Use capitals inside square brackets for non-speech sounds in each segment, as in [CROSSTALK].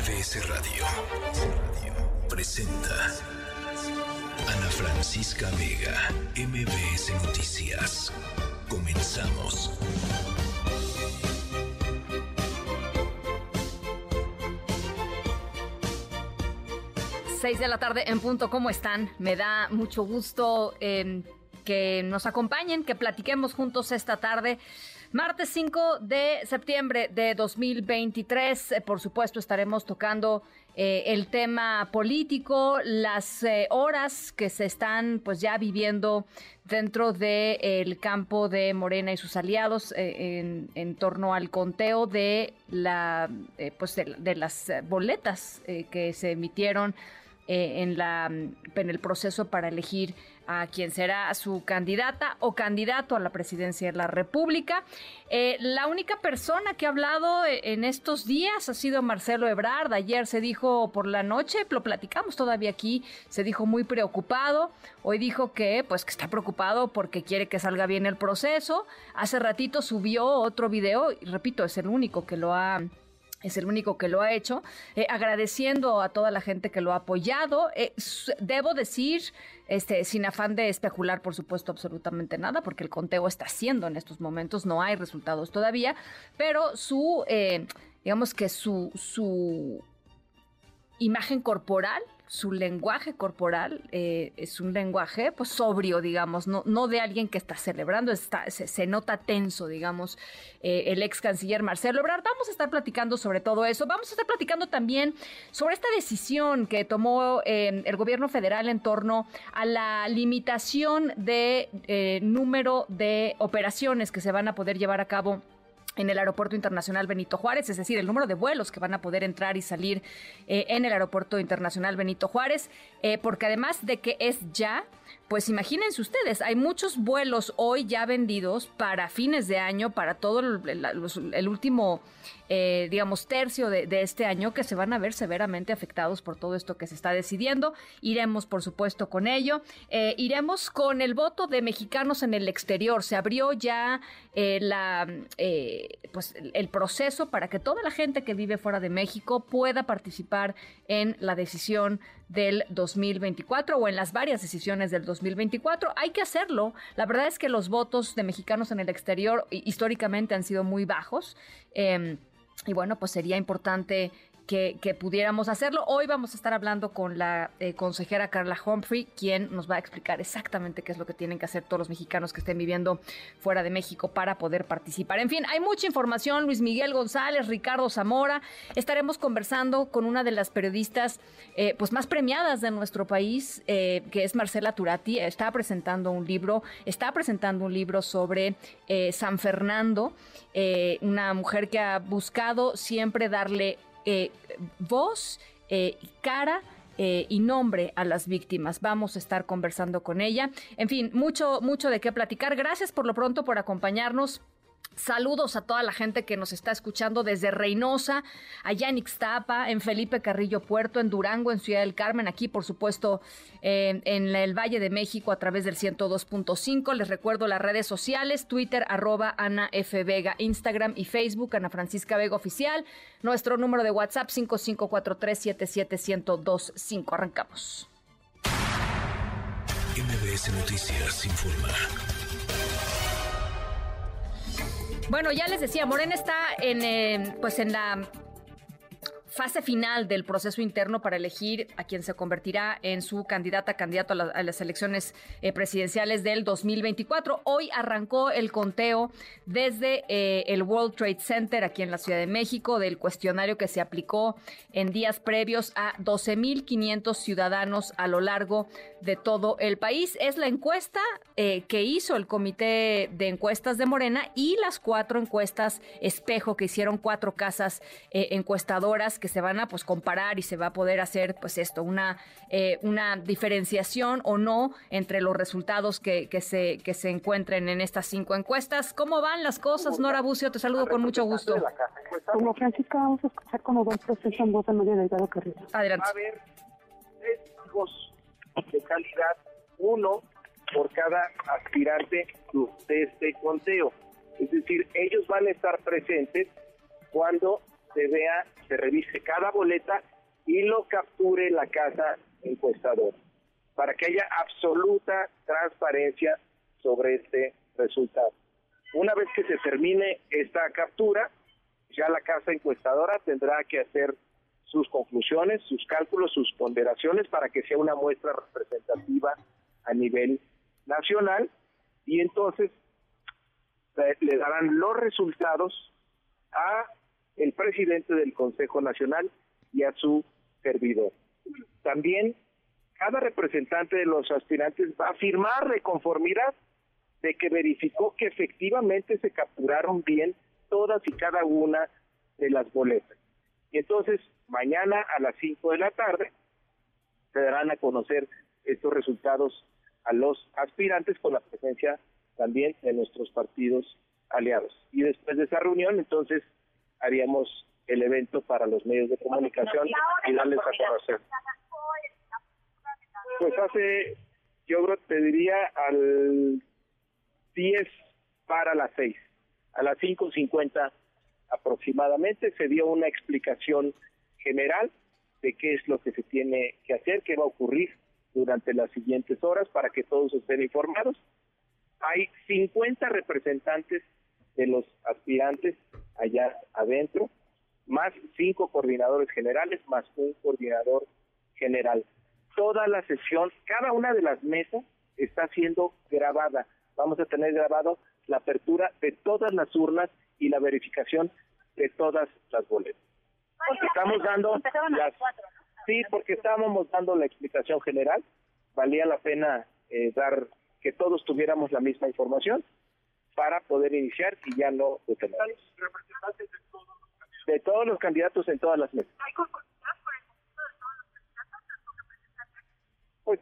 MBS Radio presenta Ana Francisca Vega, MBS Noticias. Comenzamos. Seis de la tarde en punto, ¿cómo están? Me da mucho gusto eh, que nos acompañen, que platiquemos juntos esta tarde. Martes 5 de septiembre de 2023, eh, por supuesto estaremos tocando eh, el tema político, las eh, horas que se están pues ya viviendo dentro del campo de Morena y sus aliados en, en, torno al conteo de la pues de, de las boletas que se emitieron en la en el proceso para elegir a quien será su candidata o candidato a la presidencia de la República. Eh, la única persona que ha hablado eh, en estos días ha sido Marcelo Ebrard. Ayer se dijo por la noche, lo platicamos todavía aquí, se dijo muy preocupado. Hoy dijo que, pues, que está preocupado porque quiere que salga bien el proceso. Hace ratito subió otro video, y repito, es el único que lo ha es el único que lo ha hecho, eh, agradeciendo a toda la gente que lo ha apoyado. Eh, debo decir, este, sin afán de especular, por supuesto, absolutamente nada, porque el conteo está haciendo en estos momentos, no hay resultados todavía, pero su, eh, digamos que su, su imagen corporal su lenguaje corporal eh, es un lenguaje pues sobrio, digamos, no, no de alguien que está celebrando, está, se, nota tenso, digamos, eh, el ex canciller Marcelo Ebrard. Vamos a estar platicando sobre todo eso. Vamos a estar platicando también sobre esta decisión que tomó eh, el gobierno federal en torno a la limitación de número de operaciones que se van a poder llevar a cabo en el Aeropuerto Internacional Benito Juárez, es decir, el número de vuelos que van a poder entrar y salir eh, en el Aeropuerto Internacional Benito Juárez, eh, porque además de que es ya, pues imagínense ustedes, hay muchos vuelos hoy ya vendidos para fines de año, para todo el último eh, digamos, tercio de, este año que se van a ver severamente afectados por todo esto que se está decidiendo. Iremos, por supuesto, con ello. Eh, iremos con el voto de mexicanos en el exterior. Se abrió ya eh, la, pues, el proceso para que toda la gente que vive fuera de México pueda participar en la decisión del 2024 o en las varias decisiones del 2024. Hay que hacerlo. La verdad es que los votos de mexicanos en el exterior históricamente han sido muy bajos. Y bueno, pues sería importante que, pudiéramos hacerlo. Hoy vamos a estar hablando con la eh, consejera Carla Humphrey, quien nos va a explicar exactamente qué es lo que tienen que hacer todos los mexicanos que estén viviendo fuera de México para poder participar. En fin, hay mucha información. Luis Miguel González, Ricardo Zamora. Estaremos conversando con una de las periodistas eh, pues más premiadas de nuestro país, eh, que es Marcela Turati. Está presentando un libro, está presentando un libro sobre San Fernando, una mujer que ha buscado siempre darle eh, voz, eh, cara eh, y nombre a las víctimas. Vamos a estar conversando con ella. En fin, mucho, mucho de qué platicar. Gracias por lo pronto por acompañarnos. Saludos a toda la gente que nos está escuchando desde Reynosa, allá en Ixtapa, en Felipe Carrillo Puerto, en Durango, en Ciudad del Carmen, aquí por supuesto en el Valle de México a través del 102.5. Les recuerdo las redes sociales, Twitter arroba Ana F. Vega, Instagram y Facebook, Ana Francisca Vega Oficial. Nuestro número de WhatsApp 5543-77125. Arrancamos. MBS Noticias informa. Bueno, ya les decía, Morena está en, eh, pues en la fase final del proceso interno para elegir a quien se convertirá en su candidata, candidato a, las elecciones eh, presidenciales del 2024. Hoy arrancó el conteo desde eh, el World Trade Center aquí en la Ciudad de México del cuestionario que se aplicó en días previos a 12.500 ciudadanos a lo largo de todo el país. Es la encuesta eh, que hizo el Comité de Encuestas de Morena y las cuatro encuestas espejo que hicieron cuatro casas encuestadoras que se van a pues comparar y se va a poder hacer pues esto, una, eh, una diferenciación o no entre los resultados que, que, se, que se encuentren en estas cinco encuestas. ¿Cómo van las cosas? Nora Bucio, te saludo con mucho gusto. Como Francisca, vamos a escuchar como dos procesos en voz de María Delgado Carrillo. Adelante. Va a haber tres hijos de calidad, uno por cada aspirante de este conteo. Es decir, ellos van a estar presentes cuando se vea, se revise cada boleta y lo capture la casa encuestadora, para que haya absoluta transparencia sobre este resultado. Una vez que se termine esta captura, ya la casa encuestadora tendrá que hacer sus conclusiones, sus cálculos, sus ponderaciones para que sea una muestra representativa a nivel nacional y entonces eh, le darán los resultados a el presidente del Consejo Nacional y a su servidor. También cada representante de los aspirantes va a firmar de conformidad de que verificó que efectivamente se capturaron bien todas y cada una de las boletas. Y entonces, mañana a las 5 de la tarde, se darán a conocer estos resultados a los aspirantes con la presencia también de nuestros partidos aliados. Y después de esa reunión, entonces, haríamos el evento para los medios de comunicación y darles a conocer. Pues hace, yo creo, te diría al 10 para las 6. A las 5.50 aproximadamente se dio una explicación general de qué es lo que se tiene que hacer, qué va a ocurrir durante las siguientes horas para que todos estén informados. Hay 50 representantes de los aspirantes allá adentro, más cinco coordinadores generales, más un coordinador general. Toda la sesión, cada una de las mesas está siendo grabada. Vamos a tener grabado la apertura de todas las urnas y la verificación de todas las boletas. Porque estamos dando las, sí, porque estábamos dando la explicación general. Valía la pena eh, dar que todos tuviéramos la misma información para poder iniciar y ya no detenernos. De todos los candidatos en todas las mesas. Pues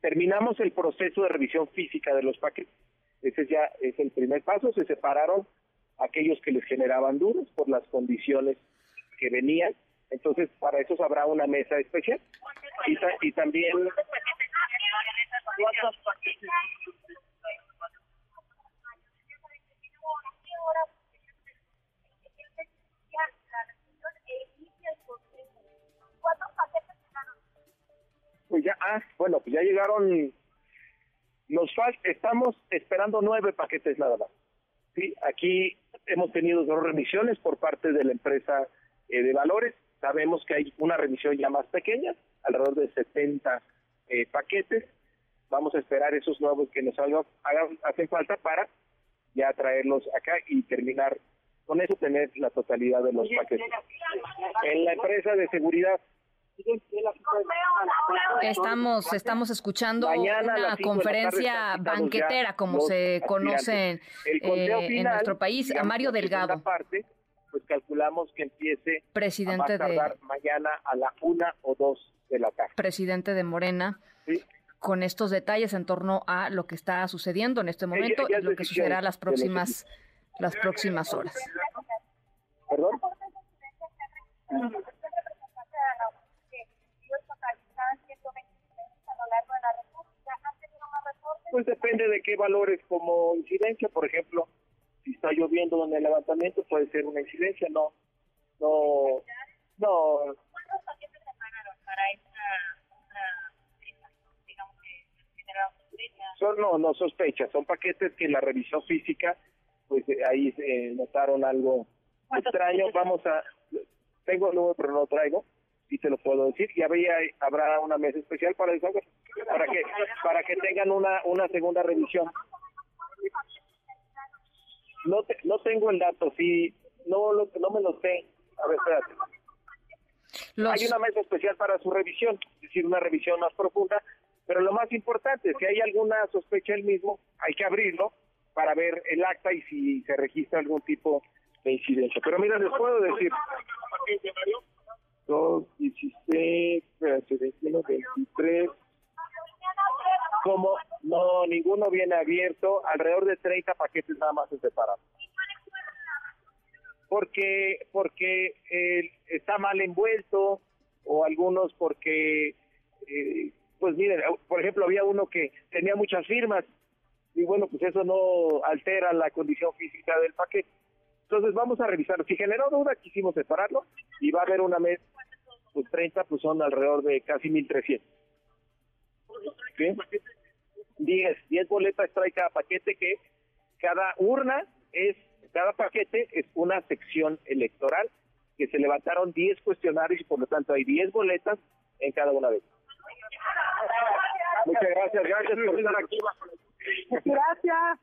terminamos el proceso de revisión física de los paquetes. Ese ya es el primer paso. Se separaron aquellos que les generaban dudas por las condiciones que venían. Entonces, para eso habrá una mesa especial. Y, y también pues ya, ah, bueno, pues ya llegaron, nos falta, estamos esperando nueve paquetes nada más. Sí, aquí hemos tenido dos remisiones por parte de la empresa eh, de valores. Sabemos que hay una remisión ya más pequeña, alrededor de 70 eh, paquetes. Vamos a esperar esos nuevos que nos hagan, hacen falta para ya traerlos acá y terminar con eso, tener la totalidad de los paquetes. En la empresa de seguridad Estamos, estamos escuchando una conferencia banquetera, como se conoce eh, en nuestro país, a Mario Delgado. Parte, pues calculamos que empiece presidente a de mañana a la una o dos de la tarde. Presidente de Morena. Con estos detalles en torno a lo que está sucediendo en este momento y lo que sucederá las próximas, las próximas horas. ¿Perdón? Pues depende de qué valores como incidencia, por ejemplo, si está lloviendo en el levantamiento puede ser una incidencia, no, no, no. ¿Cuántos paquetes se pagaron para esta, Son, no, no sospechas, son paquetes que en la revisión física, pues eh, ahí se notaron algo extraño, vamos a, tengo el número pero no lo traigo, y te lo puedo decir, y habría, habrá una mesa especial para eso, para que para que tengan una una segunda revisión. No no tengo el dato, sí, no lo, no me lo sé. A ver, espérate. Hay una mesa especial para su revisión, es decir, una revisión más profunda, pero lo más importante, si hay alguna sospecha el mismo, hay que abrirlo para ver el acta y si se registra algún tipo de incidencia. Pero mira, les puedo decir... 2, 16, 21, 23. Como no, ninguno viene abierto, alrededor de 30 paquetes nada más se separan. Porque, porque eh, está mal envuelto, o algunos porque, eh, pues miren, por ejemplo, había uno que tenía muchas firmas, y bueno, pues eso no altera la condición física del paquete. Entonces vamos a revisar. Si generó duda, quisimos separarlo y va a haber una mes, pues 30, pues son alrededor de casi 1.300. ¿Sí? 10, 10 boletas trae cada paquete que cada urna es, cada paquete es una sección electoral que se levantaron 10 cuestionarios y por lo tanto hay 10 boletas en cada una de ellas. Muchas gracias, gracias por estar aquí. Gracias.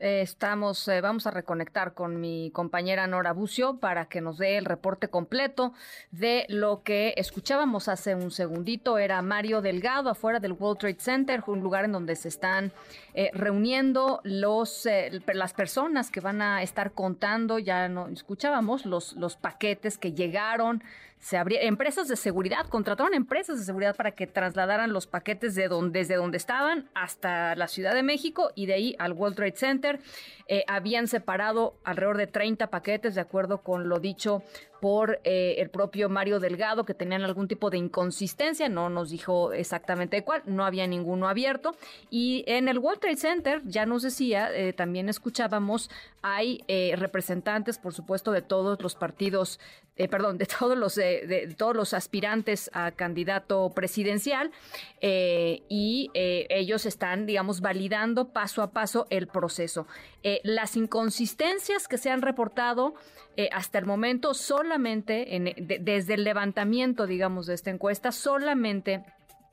Eh, estamos, eh, vamos a reconectar con mi compañera Nora Bucio para que nos dé el reporte completo de lo que escuchábamos hace un segundito. Era Mario Delgado afuera del World Trade Center, un lugar en donde se están eh, reuniendo los, las personas que van a estar contando, ya no escuchábamos, los, los paquetes que llegaron se abría, empresas de seguridad, contrataron empresas de seguridad para que trasladaran los paquetes de donde, desde donde estaban hasta la Ciudad de México y de ahí al World Trade Center. Eh, habían separado alrededor de 30 paquetes, de acuerdo con lo dicho por eh, el propio Mario Delgado, que tenían algún tipo de inconsistencia, no nos dijo exactamente cuál, no había ninguno abierto. Y en el World Trade Center, ya nos decía, eh, también escuchábamos, hay representantes, por supuesto, de todos los partidos eh, perdón, de todos los de, todos los aspirantes a candidato presidencial eh, y eh, ellos están, digamos, validando paso a paso el proceso. las inconsistencias que se han reportado hasta el momento solamente desde el levantamiento, digamos, de esta encuesta, solamente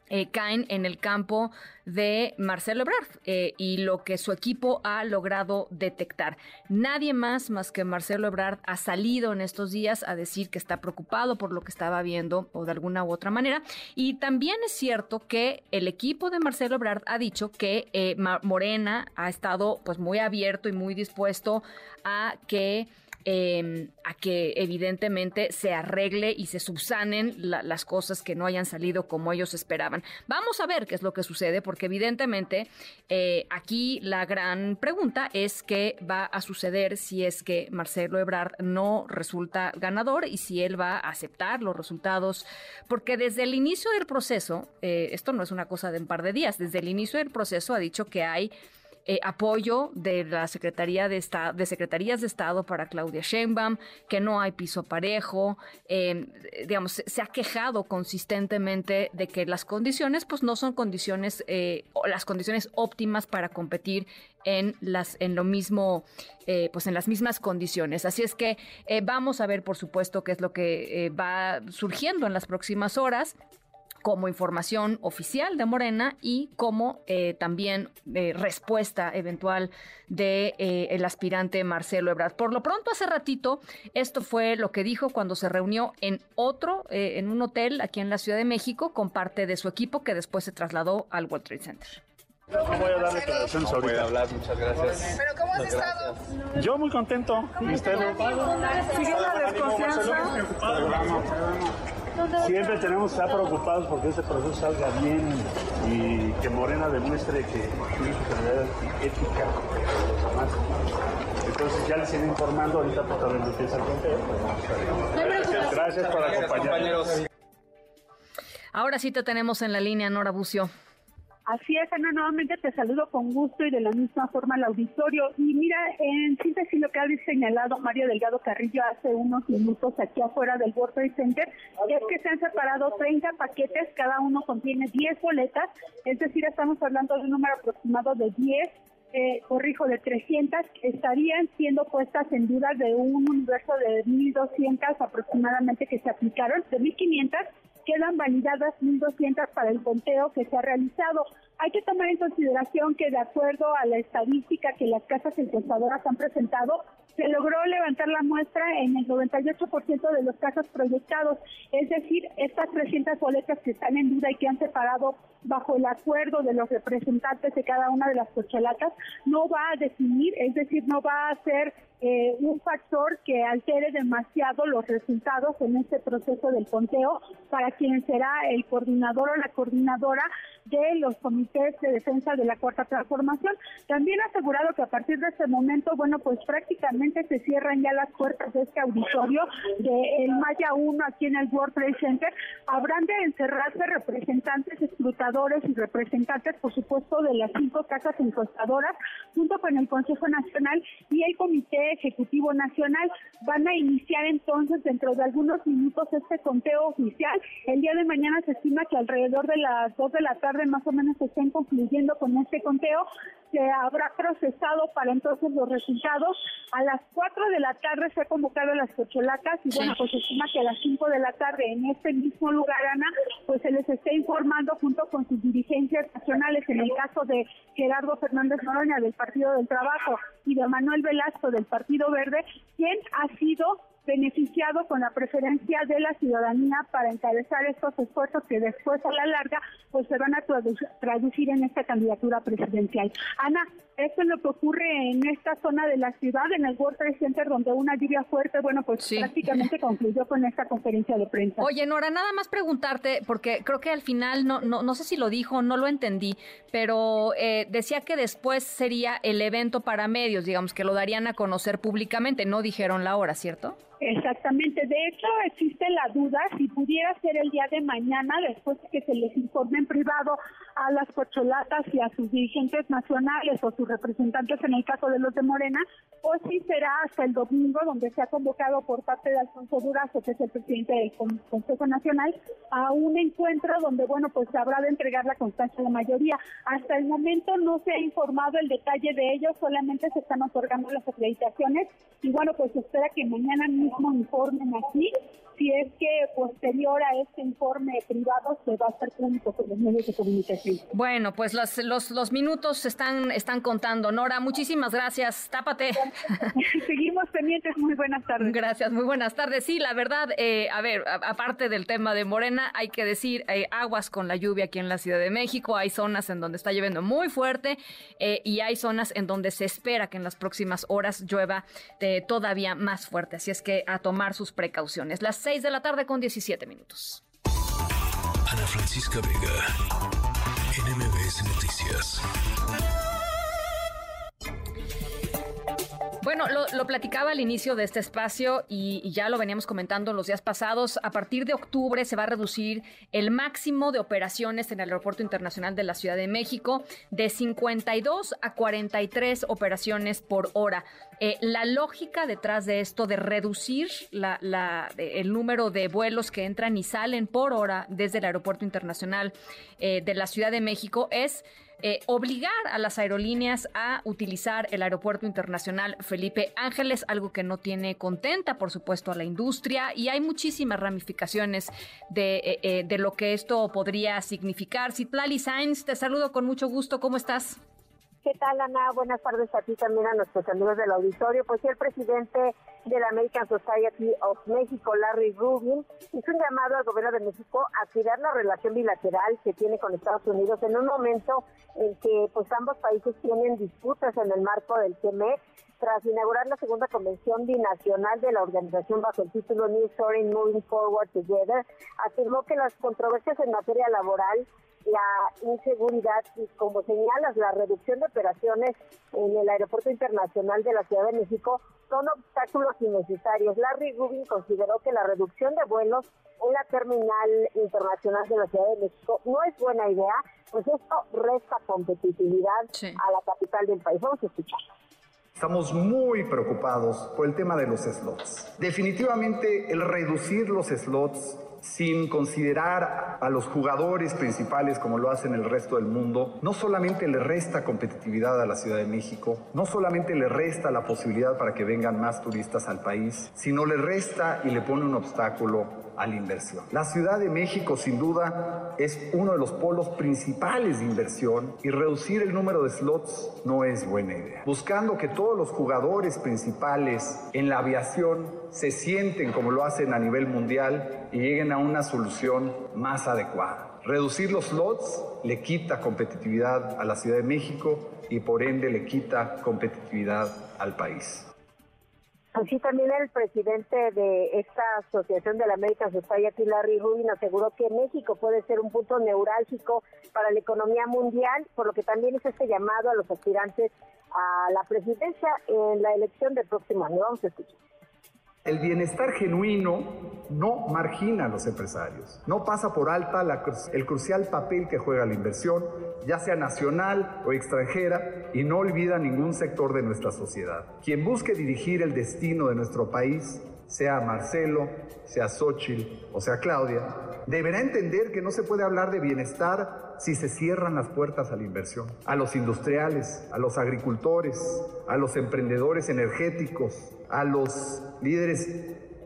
eh, caen en el campo de Marcelo Ebrard eh, y lo que su equipo ha logrado detectar. Nadie más más que Marcelo Ebrard ha salido en estos días a decir que está preocupado por lo que estaba viendo o de alguna u otra manera. Y también es cierto que el equipo de Marcelo Ebrard ha dicho que eh, Morena ha estado pues muy abierto y muy dispuesto a que Em, a que evidentemente se arregle y se subsanen las cosas que no hayan salido como ellos esperaban. Vamos a ver qué es lo que sucede, porque evidentemente eh, aquí la gran pregunta es qué va a suceder si es que Marcelo Ebrard no resulta ganador y si él va a aceptar los resultados, porque desde el inicio del proceso, eh, esto no es una cosa de un par de días, desde el inicio del proceso ha dicho que hay eh, apoyo de la Secretaría de Estado, de Secretarías de Estado para Claudia Sheinbaum, que no hay piso parejo, em, digamos, se ha quejado consistentemente de que las condiciones, pues no son condiciones, eh, las condiciones óptimas para competir en las, en lo mismo, eh, pues en las mismas condiciones. Así es que vamos a ver, por supuesto, qué es lo que va surgiendo en las próximas horas como información oficial de Morena y como eh, también eh, respuesta eventual de eh, el aspirante Marcelo Ebrard. Por lo pronto, hace ratito, esto fue lo que dijo cuando se reunió en otro, en un hotel aquí en la Ciudad de México, con parte de su equipo que después se trasladó al World Trade Center. No voy a dar declaraciones no ahorita. hablar, muchas gracias. ¿Pero cómo has estado? Yo muy contento. ¿Y usted? ¿Sigue la desconfianza? Siempre tenemos que estar preocupados porque este proceso salga bien y que Morena demuestre que tiene superioridad ética de los demás. Entonces ya les iré informando ahorita todavía no empieza el conteo. Gracias, gracias por acompañarnos. Ahora sí te tenemos en la línea, Nora Bucio. Así es, Ana, nuevamente te saludo con gusto y de la misma forma al auditorio. Y mira, en síntesis lo que ha señalado Mario Delgado Carrillo hace unos minutos aquí afuera del World Trade Center, es que se han separado 30 paquetes, cada uno contiene 10 boletas, es decir, estamos hablando de un número aproximado de 10 eh, corrijo, de 300 estarían siendo puestas en duda de un universo de 1.200 aproximadamente que se aplicaron, de 1.500 quedan validadas 1.200 para el conteo que se ha realizado. Hay que tomar en consideración que de acuerdo a la estadística que las casas encuestadoras han presentado, se logró levantar la muestra en el 98% de los casos proyectados. Es decir, estas 300 boletas que están en duda y que han separado bajo el acuerdo de los representantes de cada una de las cochelatas, no va a definir, es decir, no va a ser eh, un factor que altere demasiado los resultados en este proceso del conteo para quien será el coordinador o la coordinadora de los comités comités de defensa de la Cuarta Transformación. También ha asegurado que a partir de este momento, bueno, pues prácticamente se cierran ya las puertas de este auditorio del Maya 1 aquí en el World Trade Center. Habrán de encerrarse representantes, escrutadores y representantes, por supuesto, de las cinco casas encuestadoras, junto con el Consejo Nacional y el Comité Ejecutivo Nacional. Van a iniciar entonces dentro de algunos minutos este conteo oficial. El día de mañana se estima que alrededor de las 2 de la tarde más o menos se estén concluyendo con este conteo. Se habrá procesado para entonces los resultados. A las 4 de la tarde se ha convocado a las lacas y bueno, pues se estima que a las 5 de la tarde en este mismo lugar, Ana, pues se les esté informando junto con sus dirigencias nacionales, en el caso de Gerardo Fernández Noroña del Partido del Trabajo y de Manuel Velasco del Partido Verde, quién ha sido beneficiado con la preferencia de la ciudadanía para encabezar estos esfuerzos que después a la larga pues se van a traducir en esta candidatura presidencial. Ana, esto es lo que ocurre en esta zona de la ciudad, en el World Trade Center, donde una lluvia fuerte, bueno, pues prácticamente [LAUGHS] concluyó con esta conferencia de prensa. Oye, Nora, nada más preguntarte, porque creo que al final, no, no, no sé si lo dijo, no lo entendí, pero eh, decía que después sería el evento para medios, digamos, que lo darían a conocer públicamente, no dijeron la hora, ¿cierto? Exactamente. De hecho, existe la duda si pudiera ser el día de mañana, después de que se les informe en privado a las cocholatas y a sus dirigentes nacionales o sus representantes en el caso de los de Morena, o si será hasta el domingo, donde se ha convocado por parte de Alfonso Durazo, que es el presidente del Consejo Nacional, a un encuentro donde, bueno, pues se habrá de entregar la constancia de la mayoría. Hasta el momento no se ha informado el detalle de ello, solamente se están otorgando las acreditaciones y, bueno, pues se espera que mañana mismo informen aquí si es que posterior a este informe privado se va a hacer público con los medios de comunicación. Bueno, pues los, los, los minutos están, están contando. Nora, muchísimas gracias. Tápate. [LAUGHS] Seguimos pendientes. Muy buenas tardes. Gracias, muy buenas tardes. Sí, la verdad, eh, a ver, aparte del tema de Morena, hay que decir, eh, aguas con la lluvia aquí en la Ciudad de México. Hay zonas en donde está lloviendo muy fuerte eh, y hay zonas en donde se espera que en las próximas horas llueva todavía más fuerte. Así es que a tomar sus precauciones. Las 6 de la tarde con 17 minutos. Ana Francisca Vega, NMBS Noticias. Bueno, lo, platicaba al inicio de este espacio y, ya lo veníamos comentando los días pasados. A partir de octubre se va a reducir el máximo de operaciones en el Aeropuerto Internacional de la Ciudad de México de 52 a 43 operaciones por hora. Eh, la lógica detrás de esto de reducir el número de vuelos que entran y salen por hora desde el Aeropuerto Internacional eh, de la Ciudad de México es eh, obligar a las aerolíneas a utilizar el Aeropuerto Internacional Felipe Ángeles, algo que no tiene contenta, por supuesto, a la industria y hay muchísimas ramificaciones de, eh, eh, de lo que esto podría significar. Citlali Sainz, te saludo con mucho gusto. ¿Cómo estás? ¿Qué tal, Ana? Buenas tardes a ti también, a nuestros amigos del auditorio. Pues sí, el presidente de la American Society of México, Larry Rubin, hizo un llamado al gobierno de México a cuidar la relación bilateral que tiene con Estados Unidos en un momento en que pues ambos países tienen disputas en el marco del TME tras inaugurar la segunda convención binacional de la organización bajo el título New Story Moving Forward Together, afirmó que las controversias en materia laboral la inseguridad y como señalas, la reducción de operaciones en el Aeropuerto Internacional de la Ciudad de México son obstáculos innecesarios. Larry Rubin consideró que la reducción de vuelos en la terminal internacional de la Ciudad de México no es buena idea, pues esto resta competitividad a la capital del país. Vamos a escuchar. Estamos muy preocupados por el tema de los slots. Definitivamente el reducir los slots sin considerar a los jugadores principales como lo hacen el resto del mundo, no solamente le resta competitividad a la Ciudad de México, no solamente le resta la posibilidad para que vengan más turistas al país, sino le resta y le pone un obstáculo a la inversión. La Ciudad de México sin duda es uno de los polos principales de inversión y reducir el número de slots no es buena idea. Buscando que todos los jugadores principales en la aviación se sienten como lo hacen a nivel mundial y lleguen a una solución más adecuada. Reducir los slots le quita competitividad a la Ciudad de México y por ende le quita competitividad al país. Pues sí, también el presidente de esta asociación de la American Society, Larry Rubin, aseguró que México puede ser un punto neurálgico para la economía mundial, por lo que también es este llamado a los aspirantes a la presidencia en la elección del próximo año. Vamos a escuchar. El bienestar genuino no margina a los empresarios, no pasa por alta el crucial papel que juega la inversión, ya sea nacional o extranjera, y no olvida ningún sector de nuestra sociedad. Quien busque dirigir el destino de nuestro país, sea Marcelo, sea Xochitl o sea Claudia, deberá entender que no se puede hablar de bienestar si se cierran las puertas a la inversión, a los industriales, a los agricultores, a los emprendedores energéticos, a los líderes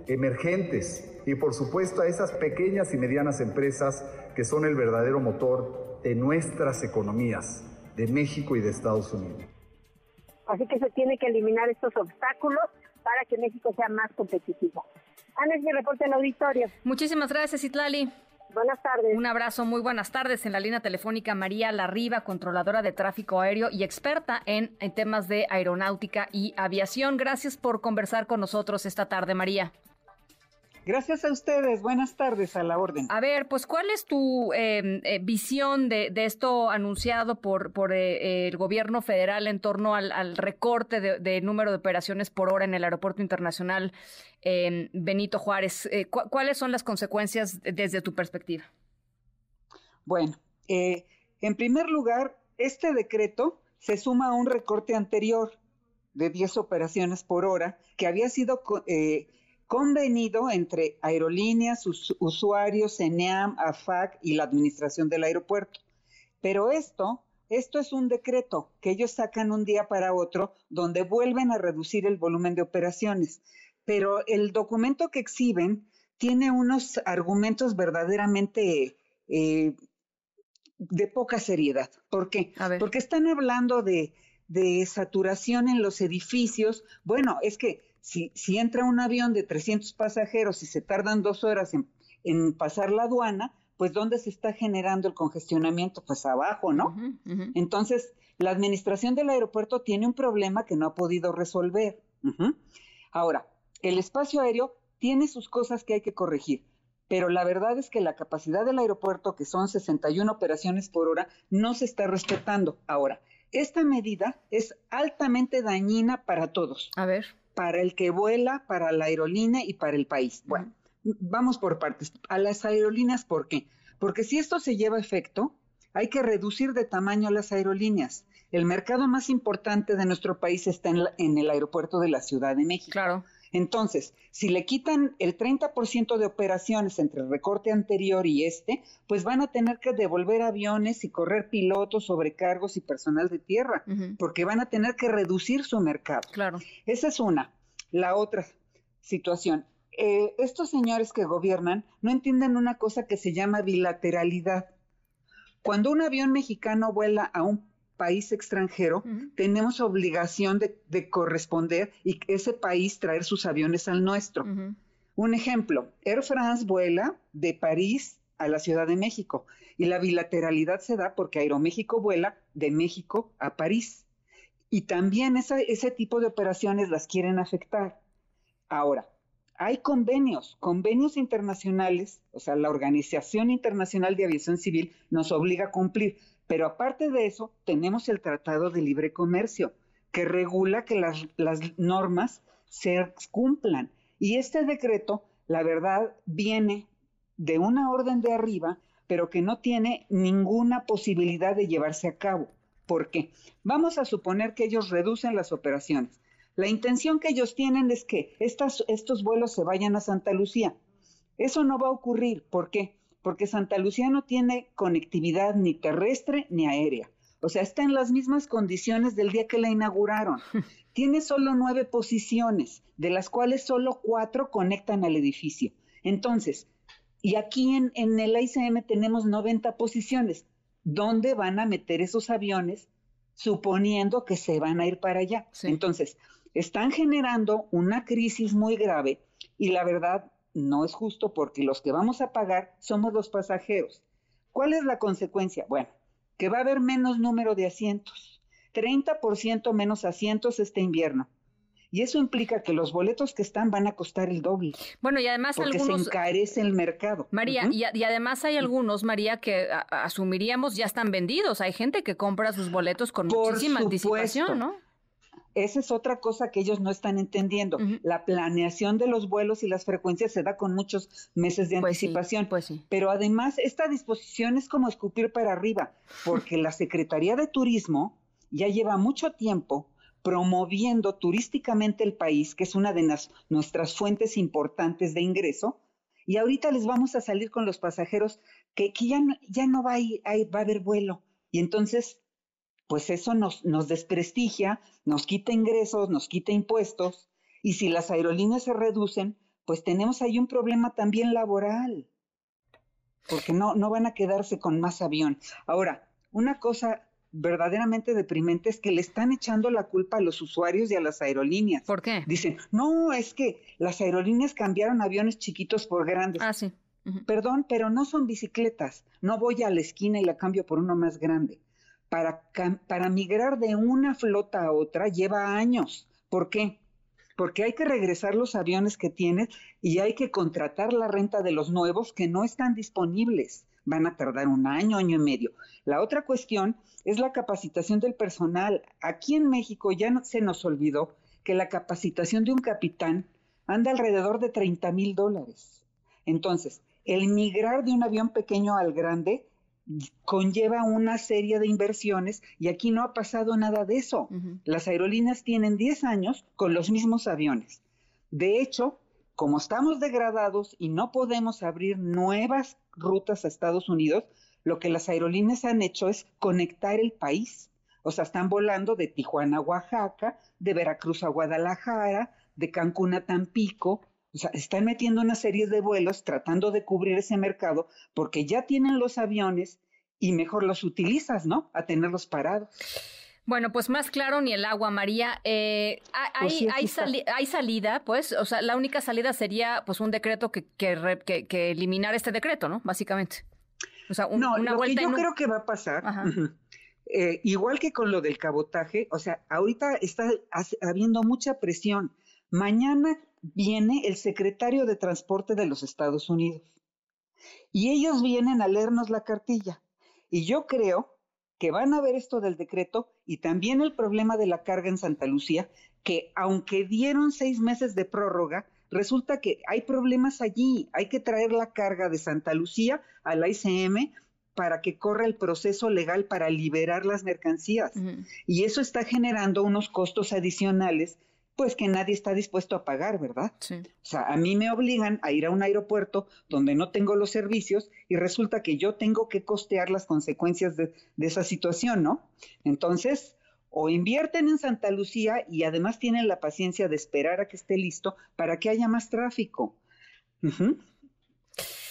emergentes y por supuesto a esas pequeñas y medianas empresas que son el verdadero motor de nuestras economías, de México y de Estados Unidos. Así que se tiene que eliminar estos obstáculos para que México sea más competitivo. Ana, mi reporte en auditorio. Muchísimas gracias, Itlali. Buenas tardes. Un abrazo, muy buenas tardes. En la línea telefónica María Larriba, controladora de tráfico aéreo y experta en, en, temas de aeronáutica y aviación. Gracias por conversar con nosotros esta tarde, María. Gracias a ustedes. Buenas tardes a la orden. A ver, pues, ¿cuál es tu em, eh, visión de, esto anunciado por, por eh, el gobierno federal en torno al, recorte de, número de operaciones por hora en el Aeropuerto Internacional em, Benito Juárez? Eh, ¿Cuáles son las consecuencias desde tu perspectiva? Bueno, en primer lugar, este decreto se suma a un recorte anterior de 10 operaciones por hora que había sido convenido entre aerolíneas, usuarios, ENEAM, AFAC y la administración del aeropuerto. Pero esto, esto es un decreto que ellos sacan un día para otro donde vuelven a reducir el volumen de operaciones. Pero el documento que exhiben tiene unos argumentos verdaderamente eh, de poca seriedad. ¿Por qué? Porque están hablando de, de saturación en los edificios. Bueno, es que si, entra un avión de 300 pasajeros y se tardan dos horas en, pasar la aduana, pues ¿dónde se está generando el congestionamiento? Pues abajo, ¿no? Entonces, la administración del aeropuerto tiene un problema que no ha podido resolver. Ahora, el espacio aéreo tiene sus cosas que hay que corregir, pero la verdad es que la capacidad del aeropuerto, que son 61 operaciones por hora, no se está respetando. Ahora, esta medida es altamente dañina para todos. A ver para el que vuela, para la aerolínea y para el país. Bueno, vamos por partes. A las aerolíneas, ¿por qué? Porque si esto se lleva a efecto, hay que reducir de tamaño las aerolíneas. El mercado más importante de nuestro país está en, en el aeropuerto de la Ciudad de México. Claro. Entonces, si le quitan el 30% de operaciones entre el recorte anterior y este, pues van a tener que devolver aviones y correr pilotos, sobrecargos y personal de tierra, porque van a tener que reducir su mercado. Claro. Esa es una. La otra situación. Eh, estos señores que gobiernan no entienden una cosa que se llama bilateralidad. Cuando un avión mexicano vuela a un país extranjero, tenemos obligación de, corresponder y ese país traer sus aviones al nuestro. Un ejemplo, Air France vuela de París a la Ciudad de México y la bilateralidad se da porque Aeroméxico vuela de México a París. Y también ese tipo de operaciones las quieren afectar. Ahora, hay convenios, convenios internacionales, o sea, la Organización Internacional de Aviación Civil nos obliga a cumplir, pero aparte de eso, tenemos el Tratado de Libre Comercio, que regula que las, normas se cumplan. Y este decreto, la verdad, viene de una orden de arriba, pero que no tiene ninguna posibilidad de llevarse a cabo. ¿Por qué? Vamos a suponer que ellos reducen las operaciones. La intención que ellos tienen es que estos vuelos se vayan a Santa Lucía. Eso no va a ocurrir. ¿Por qué? Porque Santa Lucía no tiene conectividad ni terrestre ni aérea. O sea, está en las mismas condiciones del día que la inauguraron. [LAUGHS] Tiene solo nueve posiciones, de las cuales solo cuatro conectan al edificio. Entonces, y aquí en, en el ICM tenemos 90 posiciones. ¿Dónde van a meter esos aviones suponiendo que se van a ir para allá? Entonces, están generando una crisis muy grave y la verdad no es justo porque los que vamos a pagar somos los pasajeros. ¿Cuál es la consecuencia? Bueno, que va a haber menos número de asientos, 30% menos asientos este invierno. Y eso implica que los boletos que están van a costar el doble. Bueno, y además porque algunos... se encarece el mercado. María, y, además hay algunos, María, que asumiríamos ya están vendidos. Hay gente que compra sus boletos con muchísima anticipación, ¿no? Esa es otra cosa que ellos no están entendiendo. La planeación de los vuelos y las frecuencias se da con muchos meses de pues anticipación. pues sí. Pero además, esta disposición es como escupir para arriba, porque la Secretaría de Turismo ya lleva mucho tiempo promoviendo turísticamente el país, que es una de nuestras fuentes importantes de ingreso, y ahorita les vamos a salir con los pasajeros que, ya, no, ya no va a, va a haber vuelo. Y entonces, pues eso nos, nos desprestigia, nos quita ingresos, nos quita impuestos, y si las aerolíneas se reducen, pues tenemos ahí un problema también laboral, porque no, no van a quedarse con más avión. Ahora, una cosa verdaderamente deprimente es que le están echando la culpa a los usuarios y a las aerolíneas. ¿Por qué? Dicen, no, es que las aerolíneas cambiaron aviones chiquitos por grandes. Ah, sí. Perdón, pero no son bicicletas. No voy a la esquina y la cambio por uno más grande. Para, para migrar de una flota a otra lleva años. ¿Por qué? Porque hay que regresar los aviones que tienes y hay que contratar la renta de los nuevos que no están disponibles. Van a tardar un año, año y medio. La otra cuestión es la capacitación del personal. Aquí en México ya se nos olvidó que la capacitación de un capitán anda alrededor de 30 mil dólares. Entonces, el migrar de un avión pequeño al grande conlleva una serie de inversiones y aquí no ha pasado nada de eso. Las aerolíneas tienen 10 años con los mismos aviones. De hecho, como estamos degradados y no podemos abrir nuevas rutas a Estados Unidos, lo que las aerolíneas han hecho es conectar el país. O sea, están volando de Tijuana a Oaxaca, de Veracruz a Guadalajara, de Cancún a Tampico. O sea, están metiendo una serie de vuelos tratando de cubrir ese mercado porque ya tienen los aviones y mejor los utilizas, ¿no? A tenerlos parados. Bueno, pues más claro ni el agua, María. Eh, hay, pues hay, salida, pues, o sea, la única salida sería pues un decreto que, que, que eliminar este decreto, ¿no? Básicamente no, lo que yo creo que va a pasar, eh, igual que con lo del cabotaje, o sea, ahorita está habiendo mucha presión. Mañana viene el secretario de Transporte de los Estados Unidos y ellos vienen a leernos la cartilla. Y yo creo que van a ver esto del decreto y también el problema de la carga en Santa Lucía, que aunque dieron seis meses de prórroga, resulta que hay problemas allí, hay que traer la carga de Santa Lucía a la ICM para que corra el proceso legal para liberar las mercancías. Y eso está generando unos costos adicionales, pues que nadie está dispuesto a pagar, ¿verdad? Sí. O sea, a mí me obligan a ir a un aeropuerto donde no tengo los servicios y resulta que yo tengo que costear las consecuencias de, de esa situación, ¿no? Entonces, o invierten en Santa Lucía y además tienen la paciencia de esperar a que esté listo para que haya más tráfico.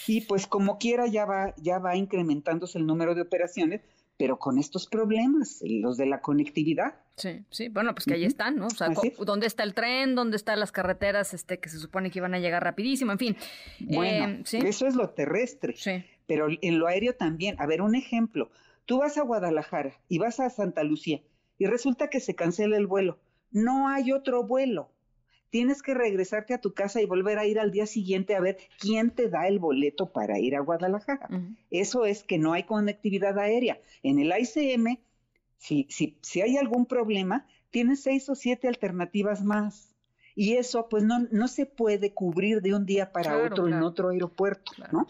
Y pues como quiera ya va, ya va incrementándose el número de operaciones, pero con estos problemas, los de la conectividad. Sí, sí, bueno, pues que ahí están, ¿no? O sea, ¿dónde está el tren? ¿Dónde están las carreteras este, que se supone que iban a llegar rapidísimo? En fin. Bueno, eh, eso es lo terrestre. Sí. Pero en lo aéreo también. A ver, un ejemplo. Tú vas a Guadalajara y vas a Santa Lucía y resulta que se cancela el vuelo. No hay otro vuelo. Tienes que regresarte a tu casa y volver a ir al día siguiente a ver quién te da el boleto para ir a Guadalajara. Eso es que no hay conectividad aérea. En el ICM, si, si, si hay algún problema, tienes seis o siete alternativas más. Y eso, pues, no, no se puede cubrir de un día para otro en otro aeropuerto, ¿no?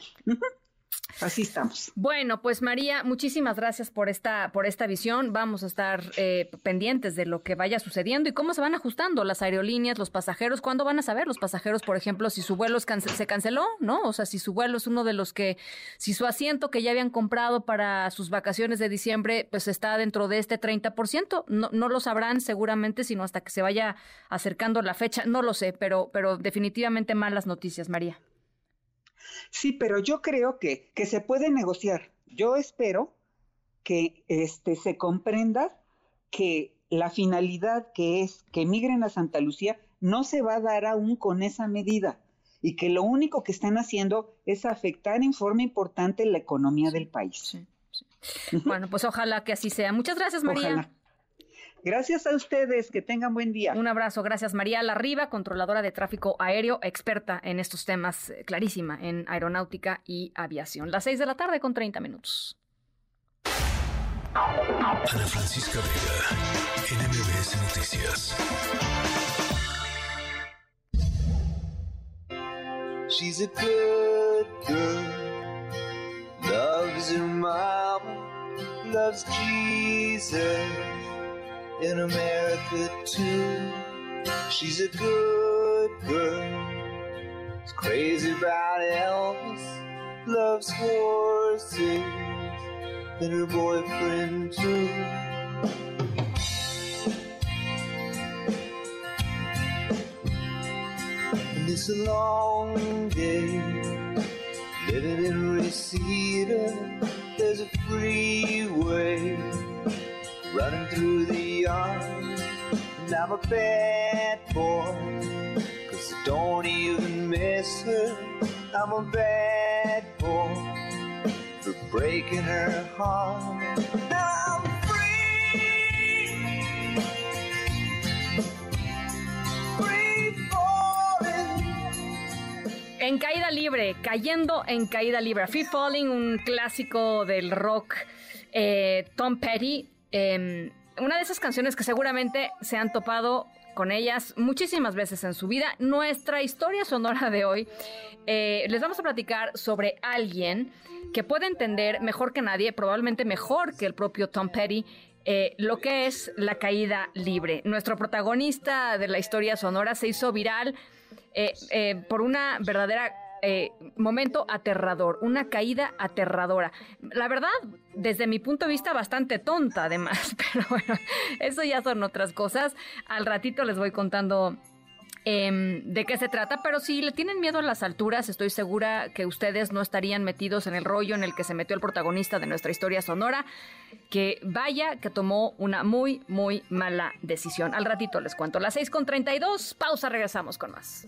Así estamos. Bueno, pues María, muchísimas gracias por esta, por esta visión. Vamos a estar eh, pendientes de lo que vaya sucediendo y cómo se van ajustando las aerolíneas, los pasajeros. ¿Cuándo van a saber los pasajeros, por ejemplo, si su vuelo se canceló, no? O sea, si su vuelo es uno de los que, si su asiento que ya habían comprado para sus vacaciones de diciembre, pues está dentro de este 30%. No, no lo sabrán seguramente, sino hasta que se vaya acercando la fecha. No lo sé, pero, pero definitivamente malas noticias, María. Sí, pero yo creo que, que se puede negociar. Yo espero que este, se comprenda que la finalidad que es que migren a Santa Lucía no se va a dar aún con esa medida y que lo único que están haciendo es afectar en forma importante la economía del país. Bueno, pues ojalá que así sea. Muchas gracias, María. Gracias a ustedes, que tengan buen día. Un abrazo, gracias María Larriba, controladora de tráfico aéreo, experta en estos temas, eh, clarísima en aeronáutica y aviación. Las 6 de la tarde con 30 minutos. Ana Francisca Vega, NMBS Noticias. She's a good girl, loves her mama, loves Jesus. In America too. She's a good girl. She's crazy about Elvis, loves horses, and her boyfriend too. And it's a long day living in Reseda. There's a freeway running through the yard. And I'm a bad boy, cause I don't even miss her. I'm a bad boy for breaking her heart. Now free falling. En caída libre, cayendo en caída libre. Free Falling, un clásico del rock. Eh, Tom Petty eh, una de esas canciones que seguramente se han topado con ellas muchísimas veces en su vida. Nuestra historia sonora de hoy, eh, les vamos a platicar sobre alguien que puede entender mejor que nadie, probablemente mejor que el propio Tom Petty, eh, lo que es la caída libre. Nuestro protagonista de la historia sonora se hizo viral eh, por una verdadera eh, momento aterrador, una caída aterradora. La verdad, desde mi punto de vista, bastante tonta además, [LAUGHS] pero bueno, eso ya son otras cosas. Al ratito les voy contando em, de qué se trata, pero si le tienen miedo a las alturas, estoy segura que ustedes no estarían metidos en el rollo en el que se metió el protagonista de nuestra historia sonora, que vaya que tomó una muy, muy mala decisión. Al ratito les cuento. Las 6 con 32, pausa, regresamos con más.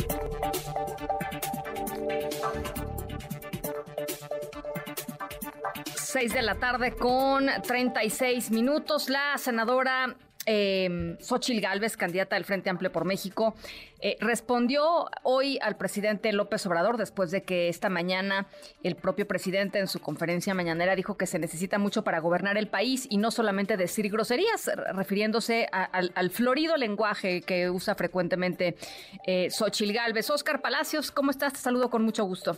6 de la tarde con 36 minutos. La senadora eh, Xochil Gálvez, candidata del Frente Amplio por México, eh, respondió hoy al presidente López Obrador después de que esta mañana el propio presidente en su conferencia mañanera dijo que se necesita mucho para gobernar el país y no solamente decir groserías, refiriéndose al, florido lenguaje que usa frecuentemente eh, Xochil Gálvez. Oscar Palacios, ¿cómo estás? Te saludo con mucho gusto.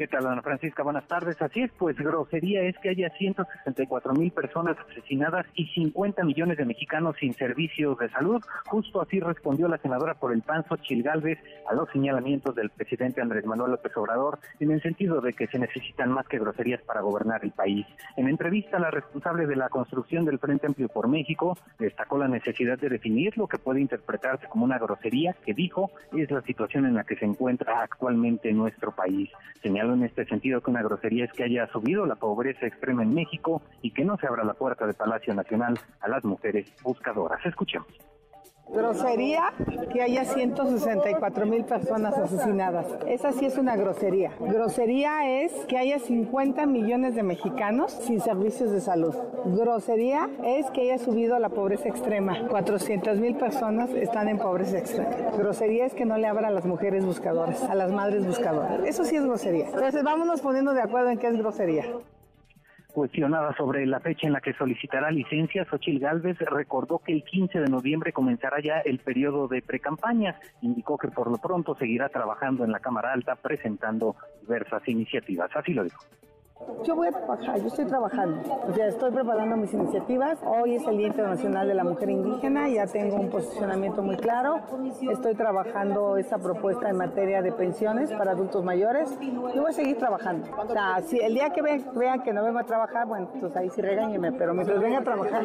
¿Qué tal, Ana Francisca? Buenas tardes. Así es, pues grosería es que haya 164 mil personas asesinadas y 50 millones de mexicanos sin servicios de salud. Justo así respondió la senadora por el PAN, Xochil Gálvez, a los señalamientos del presidente Andrés Manuel López Obrador, en el sentido de que se necesitan más que groserías para gobernar el país. En entrevista, la responsable de la construcción del Frente Amplio por México destacó la necesidad de definir lo que puede interpretarse como una grosería que dijo es la situación en la que se encuentra actualmente nuestro país. Señaló en este sentido que una grosería es que haya subido la pobreza extrema en México y que no se abra la puerta del Palacio Nacional a las mujeres buscadoras. Escuchemos. Grosería que haya 164 mil personas asesinadas. Esa sí es una grosería. Grosería es que haya 50 millones de mexicanos sin servicios de salud. Grosería es que haya subido la pobreza extrema. 400 mil personas están en pobreza extrema. Grosería es que no le abra a las mujeres buscadoras, a las madres buscadoras. Eso sí es grosería. Entonces vámonos poniendo de acuerdo en qué es grosería. Cuestionada sobre la fecha en la que solicitará licencia, Xochil Gálvez recordó que el 15 de noviembre comenzará ya el periodo de precampaña. Indicó que por lo pronto seguirá trabajando en la Cámara Alta presentando diversas iniciativas. Así lo dijo. Yo voy a trabajar, yo estoy trabajando. O sea, estoy preparando mis iniciativas. Hoy es el Día Internacional de la Mujer Indígena, ya tengo un posicionamiento muy claro. Estoy trabajando esta propuesta en materia de pensiones para adultos mayores y voy a seguir trabajando. O sea, si el día que vean, que no vengo a trabajar, bueno, pues ahí sí regáñenme, pero mientras venga a trabajar,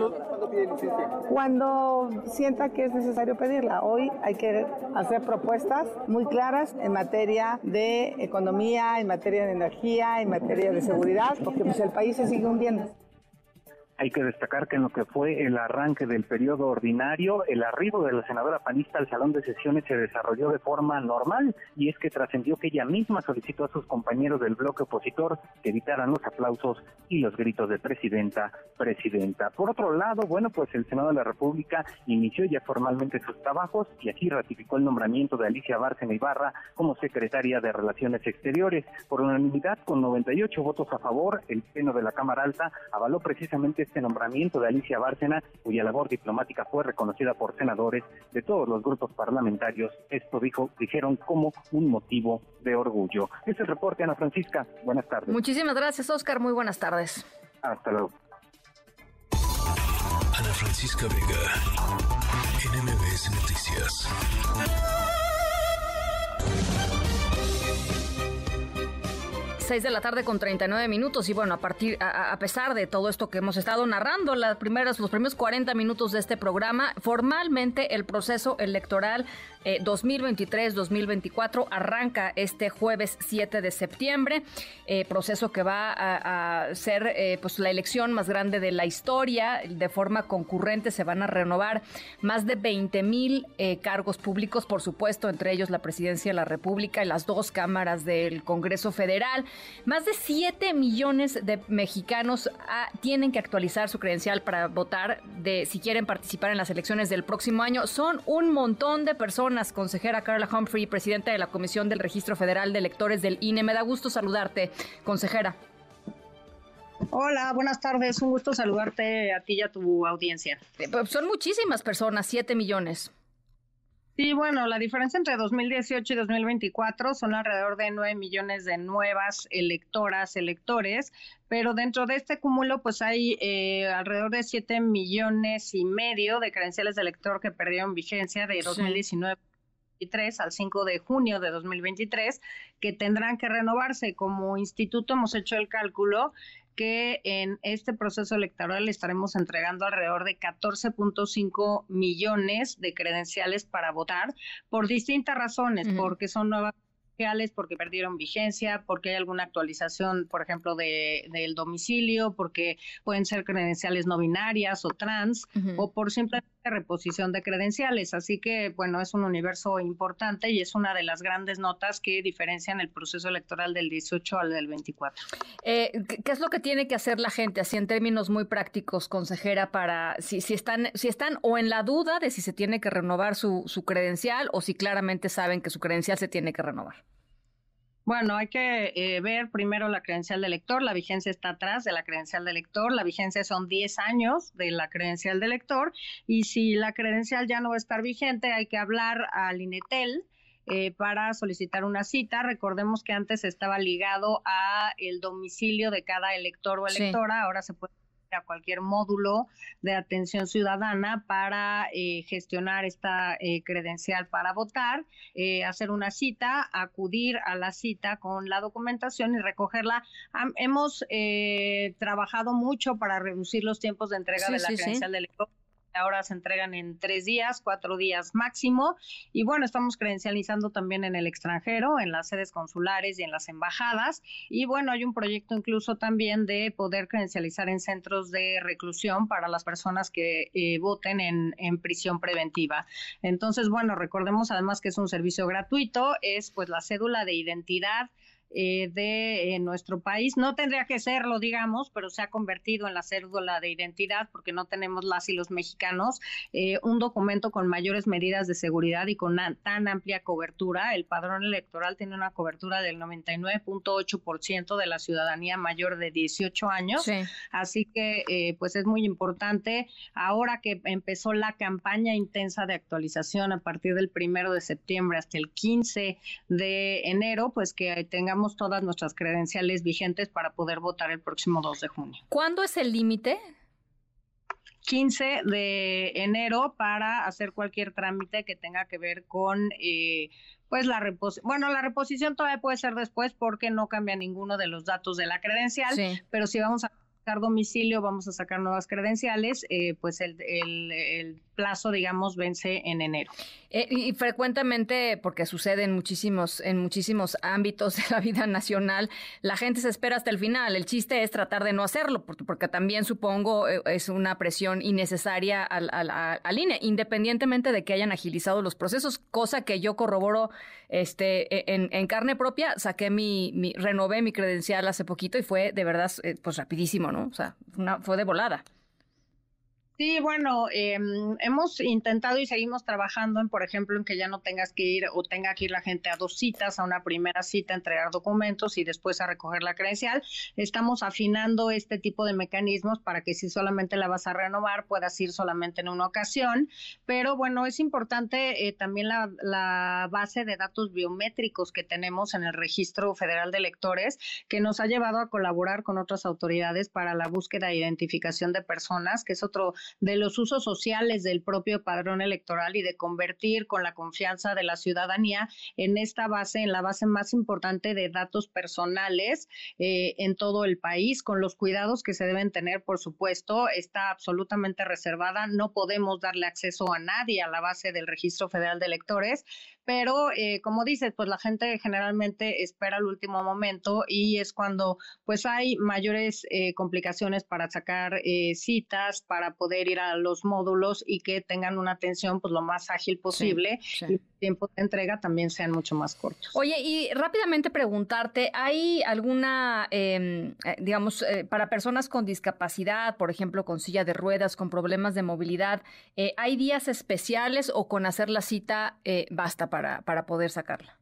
cuando sienta que es necesario pedirla. Hoy hay que hacer propuestas muy claras en materia de economía, en materia de energía, en materia de seguridad, porque pues el país se sigue hundiendo. Hay que destacar que en lo que fue el arranque del periodo ordinario, el arribo de la senadora panista al salón de sesiones se desarrolló de forma normal y es que trascendió que ella misma solicitó a sus compañeros del bloque opositor que evitaran los aplausos y los gritos de presidenta, presidenta. Por otro lado, bueno, pues el Senado de la República inició ya formalmente sus trabajos y aquí ratificó el nombramiento de Alicia Bárcena Ibarra como secretaria de Relaciones Exteriores. Por unanimidad, con 98 votos a favor, el Pleno de la Cámara Alta avaló precisamente este nombramiento de Alicia Bárcena, cuya labor diplomática fue reconocida por senadores de todos los grupos parlamentarios. Esto dijo, dijeron como un motivo de orgullo. Este es el reporte, Ana Francisca. Buenas tardes. Muchísimas gracias, Oscar. Muy buenas tardes. Hasta luego. Ana Francisca Vega, NMBS Noticias. 6 de la tarde con 39 minutos y bueno, a partir a, pesar de todo esto que hemos estado narrando, las primeras los primeros 40 minutos de este programa, formalmente el proceso electoral eh, 2023-2024 arranca este jueves 7 de septiembre, eh, proceso que va a, a ser eh, pues la elección más grande de la historia, de forma concurrente se van a renovar más de 20 mil eh, cargos públicos, por supuesto, entre ellos la presidencia de la República y las dos cámaras del Congreso Federal. Más de 7 millones de mexicanos ah, tienen que actualizar su credencial para votar de si quieren participar en las elecciones del próximo año. Son un montón de personas. Consejera Carla Humphrey, presidenta de la Comisión del Registro Federal de Electores del INE. Me da gusto saludarte, consejera. Hola, buenas tardes. Un gusto saludarte a ti y a tu audiencia. Eh, son muchísimas personas, 7 millones. Sí, bueno, la diferencia entre 2018 y 2024 son alrededor de 9 millones de nuevas electoras, electores, pero dentro de este cúmulo pues hay eh, alrededor de 7 millones y medio de credenciales de elector que perdieron vigencia de 2019 al 5 de junio de 2023 que tendrán que renovarse. Como instituto hemos hecho el cálculo que en este proceso electoral estaremos entregando alrededor de 14.5 millones de credenciales para votar por distintas razones, uh -huh. porque son nuevas porque perdieron vigencia, porque hay alguna actualización, por ejemplo, de, del domicilio, porque pueden ser credenciales no binarias o trans, uh -huh. o por simplemente reposición de credenciales. Así que, bueno, es un universo importante y es una de las grandes notas que diferencian el proceso electoral del 18 al del 24. Eh, ¿Qué es lo que tiene que hacer la gente, así en términos muy prácticos, consejera, para si, si, están, si están o en la duda de si se tiene que renovar su, su credencial o si claramente saben que su credencial se tiene que renovar? Bueno, hay que eh, ver primero la credencial de lector, la vigencia está atrás de la credencial de lector, la vigencia son 10 años de la credencial de lector y si la credencial ya no va a estar vigente, hay que hablar al INETEL, eh, para solicitar una cita. Recordemos que antes estaba ligado a el domicilio de cada elector o electora, sí. ahora se puede a cualquier módulo de atención ciudadana para eh, gestionar esta eh, credencial para votar, eh, hacer una cita, acudir a la cita con la documentación y recogerla. Hemos eh, trabajado mucho para reducir los tiempos de entrega sí, de la sí, credencial sí. del elector ahora se entregan en tres días, cuatro días máximo. Y bueno, estamos credencializando también en el extranjero, en las sedes consulares y en las embajadas. Y bueno, hay un proyecto incluso también de poder credencializar en centros de reclusión para las personas que eh, voten en, en prisión preventiva. Entonces, bueno, recordemos además que es un servicio gratuito, es pues la cédula de identidad eh, de eh, nuestro país. No tendría que serlo, digamos, pero se ha convertido en la cédula de identidad porque no tenemos las y los mexicanos eh, un documento con mayores medidas de seguridad y con una, tan amplia cobertura. El padrón electoral tiene una cobertura del 99.8% de la ciudadanía mayor de 18 años. Sí. Así que, eh, pues es muy importante. Ahora que empezó la campaña intensa de actualización a partir del primero de septiembre hasta el 15 de enero, pues que tengamos tengamos todas nuestras credenciales vigentes para poder votar el próximo 2 de junio. ¿Cuándo es el límite? 15 de enero para hacer cualquier trámite que tenga que ver con eh, pues la reposición. Bueno, la reposición todavía puede ser después porque no cambia ninguno de los datos de la credencial, pero si vamos a sacar domicilio, vamos a sacar nuevas credenciales, eh, pues el, el, el plazo, digamos, vence en enero. Eh, y, frecuentemente, porque sucede en muchísimos, en muchísimos ámbitos de la vida nacional, la gente se espera hasta el final. El chiste es tratar de no hacerlo, porque, también supongo eh, es una presión innecesaria al, al, al, INE, independientemente de que hayan agilizado los procesos, cosa que yo corroboro este, e, en, en carne propia. Saqué mi, mi, renové mi credencial hace poquito y fue de verdad, eh, pues rapidísimo, ¿no? O sea, una, fue de volada. Sí, bueno, eh, hemos intentado y seguimos trabajando en, por ejemplo, en que ya no tengas que ir o tenga que ir la gente a dos citas, a una primera cita, a entregar documentos y después a recoger la credencial. Estamos afinando este tipo de mecanismos para que si solamente la vas a renovar, puedas ir solamente en una ocasión. Pero bueno, es importante eh, también la, la base de datos biométricos que tenemos en el Registro Federal de Electores, que nos ha llevado a colaborar con otras autoridades para la búsqueda e identificación de personas, que es otro de los usos sociales del propio padrón electoral y de convertir con la confianza de la ciudadanía en esta base, en la base más importante de datos personales eh, en todo el país, con los cuidados que se deben tener, por supuesto, está absolutamente reservada, no podemos darle acceso a nadie a la base del Registro Federal de Electores, pero eh, como dices, pues la gente generalmente espera el último momento y es cuando pues hay mayores eh, complicaciones para sacar citas, para poder ir a los módulos y que tengan una atención pues lo más ágil posible sí, sí. y tiempo de entrega también sean mucho más cortos. Oye, y rápidamente preguntarte, ¿hay alguna, em, eh, digamos, eh, para personas con discapacidad, por ejemplo, con silla de ruedas, con problemas de movilidad, eh, ¿hay días especiales o con hacer la cita basta para, para poder sacarla?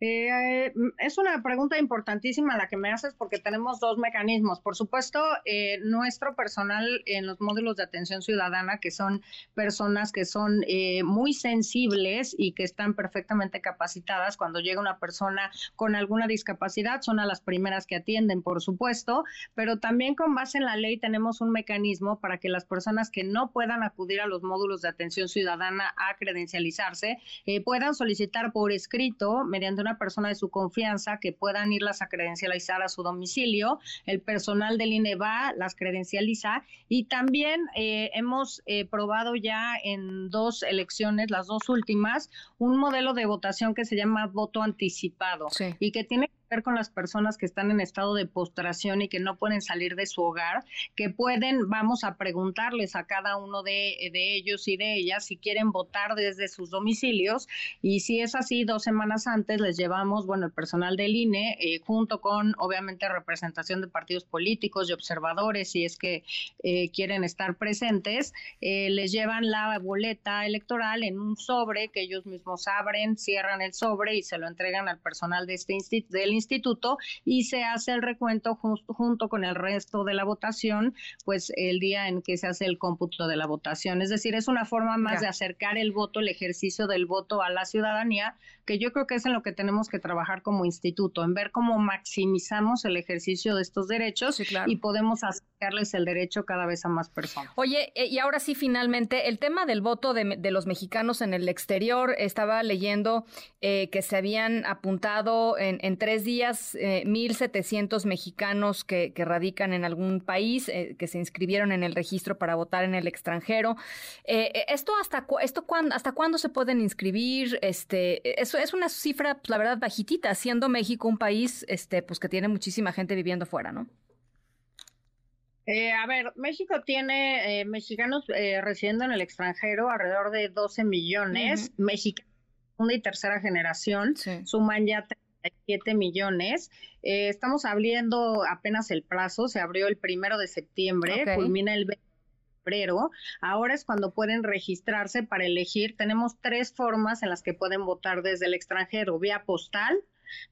Eh, es una pregunta importantísima la que me haces porque tenemos dos mecanismos. Por supuesto, eh, nuestro personal en los módulos de atención ciudadana, que son personas que son eh, muy sensibles y que están perfectamente capacitadas cuando llega una persona con alguna discapacidad, son a las primeras que atienden, por supuesto, pero también con base en la ley tenemos un mecanismo para que las personas que no puedan acudir a los módulos de atención ciudadana a credencializarse eh, puedan solicitar por escrito mediante una una persona de su confianza que puedan irlas a credencializar a su domicilio. El personal del INE va, las credencializa y también eh, hemos eh, probado ya en dos elecciones, las dos últimas, un modelo de votación que se llama voto anticipado sí. y que tiene ver con las personas que están en estado de postración y que no pueden salir de su hogar, que pueden, vamos a preguntarles a cada uno de, de, ellos y de ellas si quieren votar desde sus domicilios. Y si es así, dos semanas antes les llevamos, bueno, el personal del INE, eh, junto con obviamente representación de partidos políticos y observadores, si es que eh, quieren estar presentes, eh, les llevan la boleta electoral en un sobre que ellos mismos abren, cierran el sobre y se lo entregan al personal de este instituto, del instituto y se hace el recuento justo, junto con el resto de la votación, pues el día en que se hace el cómputo de la votación. Es decir, es una forma más ya. de acercar el voto, el ejercicio del voto a la ciudadanía, que yo creo que es en lo que tenemos que trabajar como instituto, en ver cómo maximizamos el ejercicio de estos derechos sí, claro. y podemos acercarles el derecho cada vez a más personas. Oye, eh, y ahora sí, finalmente, el tema del voto de, de los mexicanos en el exterior, estaba leyendo eh, que se habían apuntado en, en tres días eh, 1.700 mexicanos que, que, radican en algún país, eh, que se inscribieron en el registro para votar en el extranjero. Eh, ¿Esto hasta, cu esto cuándo, hasta cuándo se pueden inscribir? Este, eso es una cifra, pues, la verdad, bajitita, siendo México un país este, pues, que tiene muchísima gente viviendo fuera, ¿no? Eh, a ver, México tiene eh, mexicanos eh, residiendo en el extranjero alrededor de 12 millones, uh -huh. mexicanos segunda y tercera generación, sí. suman ya 37 millones. Eh, estamos abriendo apenas el plazo, se abrió el primero de septiembre, okay. culmina el 20 febrero. Ahora es cuando pueden registrarse para elegir. Tenemos tres formas en las que pueden votar desde el extranjero, vía postal,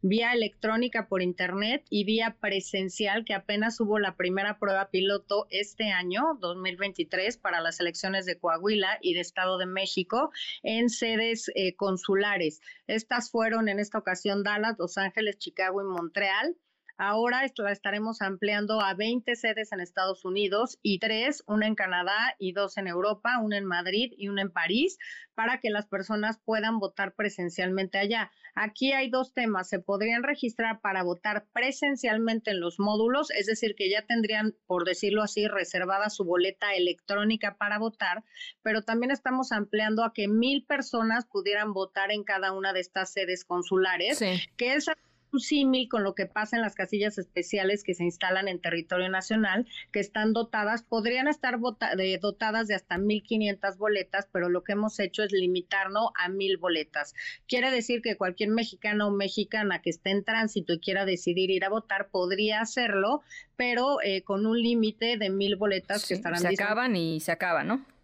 vía electrónica por internet y vía presencial, que apenas hubo la primera prueba piloto este año, 2023, para las elecciones de Coahuila y de Estado de México en sedes eh, consulares. Estas fueron en esta ocasión Dallas, Los Ángeles, Chicago y Montreal. Ahora esto la estaremos ampliando a 20 sedes en Estados Unidos y tres, una en Canadá y dos en Europa, una en Madrid y una en París, para que las personas puedan votar presencialmente allá. Aquí hay dos temas. Se podrían registrar para votar presencialmente en los módulos, es decir, que ya tendrían, por decirlo así, reservada su boleta electrónica para votar, pero también estamos ampliando a que mil personas pudieran votar en cada una de estas sedes consulares, que es símil con lo que pasa en las casillas especiales que se instalan en territorio nacional, que están dotadas, podrían estar dotadas de hasta 1.500 boletas, pero lo que hemos hecho es limitarnos a 1.000 boletas. Quiere decir que cualquier mexicano o mexicana que esté en tránsito y quiera decidir ir a votar podría hacerlo, pero eh, con un límite de 1.000 boletas que estarán... Se acaban y se acaban, ¿no?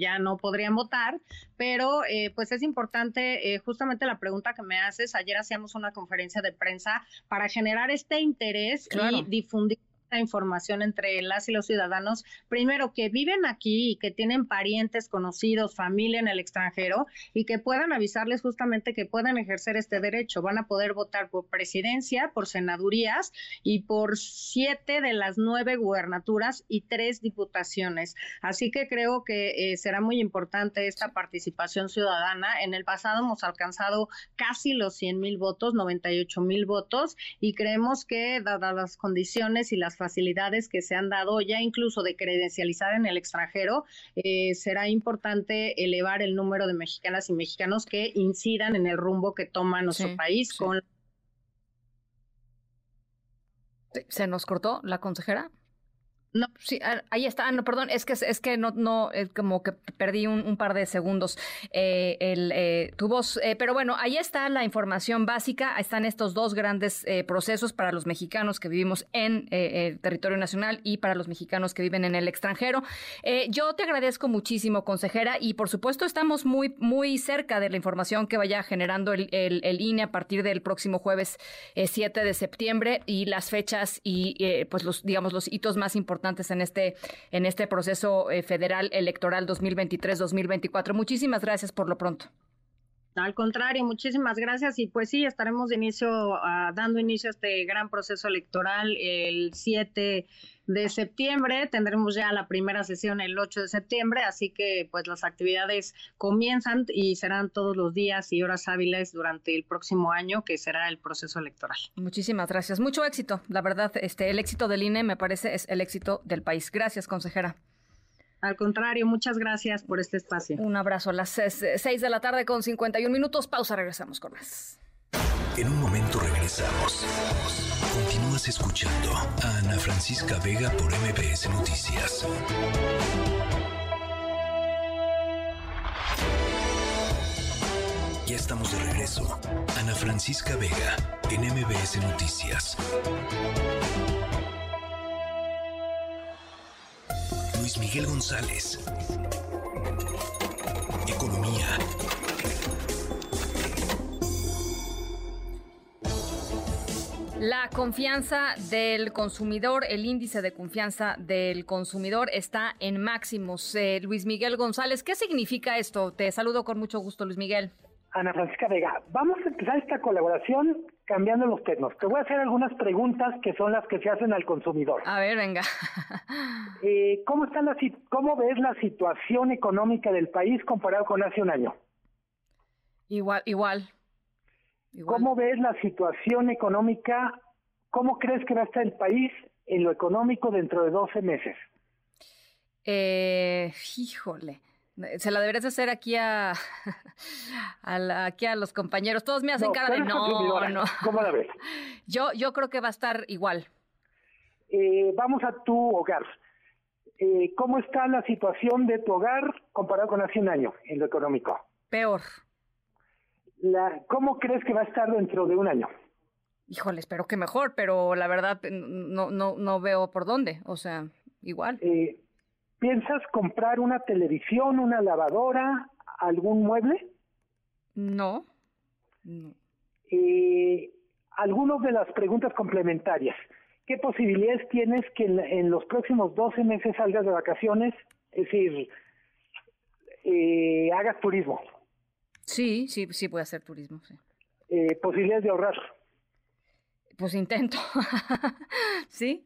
Ya no podrían votar, pero eh, pues es importante, eh, justamente la pregunta que me haces, ayer hacíamos una conferencia de prensa para generar este interés y difundir información entre las y los ciudadanos, primero que viven aquí y que tienen parientes, conocidos, familia en el extranjero y que puedan avisarles justamente que puedan ejercer este derecho. Van a poder votar por presidencia, por senadurías y por siete de las nueve gubernaturas y tres diputaciones. Así que creo que eh, será muy importante esta participación ciudadana. En el pasado hemos alcanzado casi los 100 mil votos, 98 mil votos y creemos que dadas las condiciones y las facilidades que se han dado ya incluso de credencializar en el extranjero, eh, será importante elevar el número de mexicanas y mexicanos que incidan en el rumbo que toma nuestro país con ¿Se nos cortó la consejera? No, sí, ah, ahí está. Ah, no, perdón, es que es que no, no, como que perdí un, par de segundos eh, el, eh, tu voz. Eh, pero bueno, ahí está la información básica. Están estos dos grandes procesos para los mexicanos que vivimos en el territorio nacional y para los mexicanos que viven en el extranjero. yo te agradezco muchísimo, consejera, y por supuesto estamos muy, muy cerca de la información que vaya generando el, el, el INE a partir del próximo jueves 7 de septiembre y las fechas y pues los, digamos, los hitos más importantes en este, en este proceso eh, federal electoral 2023-2024. Muchísimas gracias por lo pronto. Al contrario, muchísimas gracias y pues sí, estaremos de inicio, ah, dando inicio a este gran proceso electoral el 7 de septiembre. Tendremos ya la primera sesión el 8 de septiembre, así que pues las actividades comienzan y serán todos los días y horas hábiles durante el próximo año, que será el proceso electoral. Muchísimas gracias. Mucho éxito. La verdad, este el éxito del INE me parece es el éxito del país. Gracias, consejera. Al contrario, muchas gracias por este espacio. Un abrazo a las 6 de la tarde con 51 minutos. Pausa, regresamos con más. En un momento regresamos. Continúas escuchando a Ana Francisca Vega por MBS Noticias. Ya estamos de regreso. Ana Francisca Vega en MBS Noticias. Luis Miguel González. Economía. La confianza del consumidor, el índice de confianza del consumidor está en máximos. Eh, Luis Miguel González, ¿qué significa esto? Te saludo con mucho gusto, Luis Miguel. Ana Francisca Vega, vamos a empezar esta colaboración cambiando los términos. Te voy a hacer algunas preguntas que son las que se hacen al consumidor. A ver, venga. Eh, ¿cómo, está la, ¿Cómo ves la situación económica del país comparado con hace un año? Igual, igual. ¿Cómo ves la situación económica? ¿Cómo crees que va a estar el país en lo económico dentro de 12 meses? Eh, híjole. Se la deberías hacer aquí a, [LAUGHS] aquí a los compañeros. Todos me hacen cara de no, no. ¿Cómo la ves? [LAUGHS] Yo, yo creo que va a estar igual. Eh, vamos a tu hogar. Eh, ¿Cómo está la situación de tu hogar comparado con hace un año en lo económico? Peor. La, ¿Cómo crees que va a estar dentro de un año? Híjole, espero que mejor, pero la verdad no, no, no veo por dónde. O sea, igual. Eh, ¿Piensas comprar una televisión, una lavadora, algún mueble? No. Eh, algunas de las preguntas complementarias. ¿Qué posibilidades tienes que en, en los próximos 12 meses salgas de vacaciones? Es decir, eh, hagas turismo. Sí, sí, sí puede hacer turismo, sí. Eh, posibilidades de ahorrar. Pues intento. [LAUGHS] ¿Sí?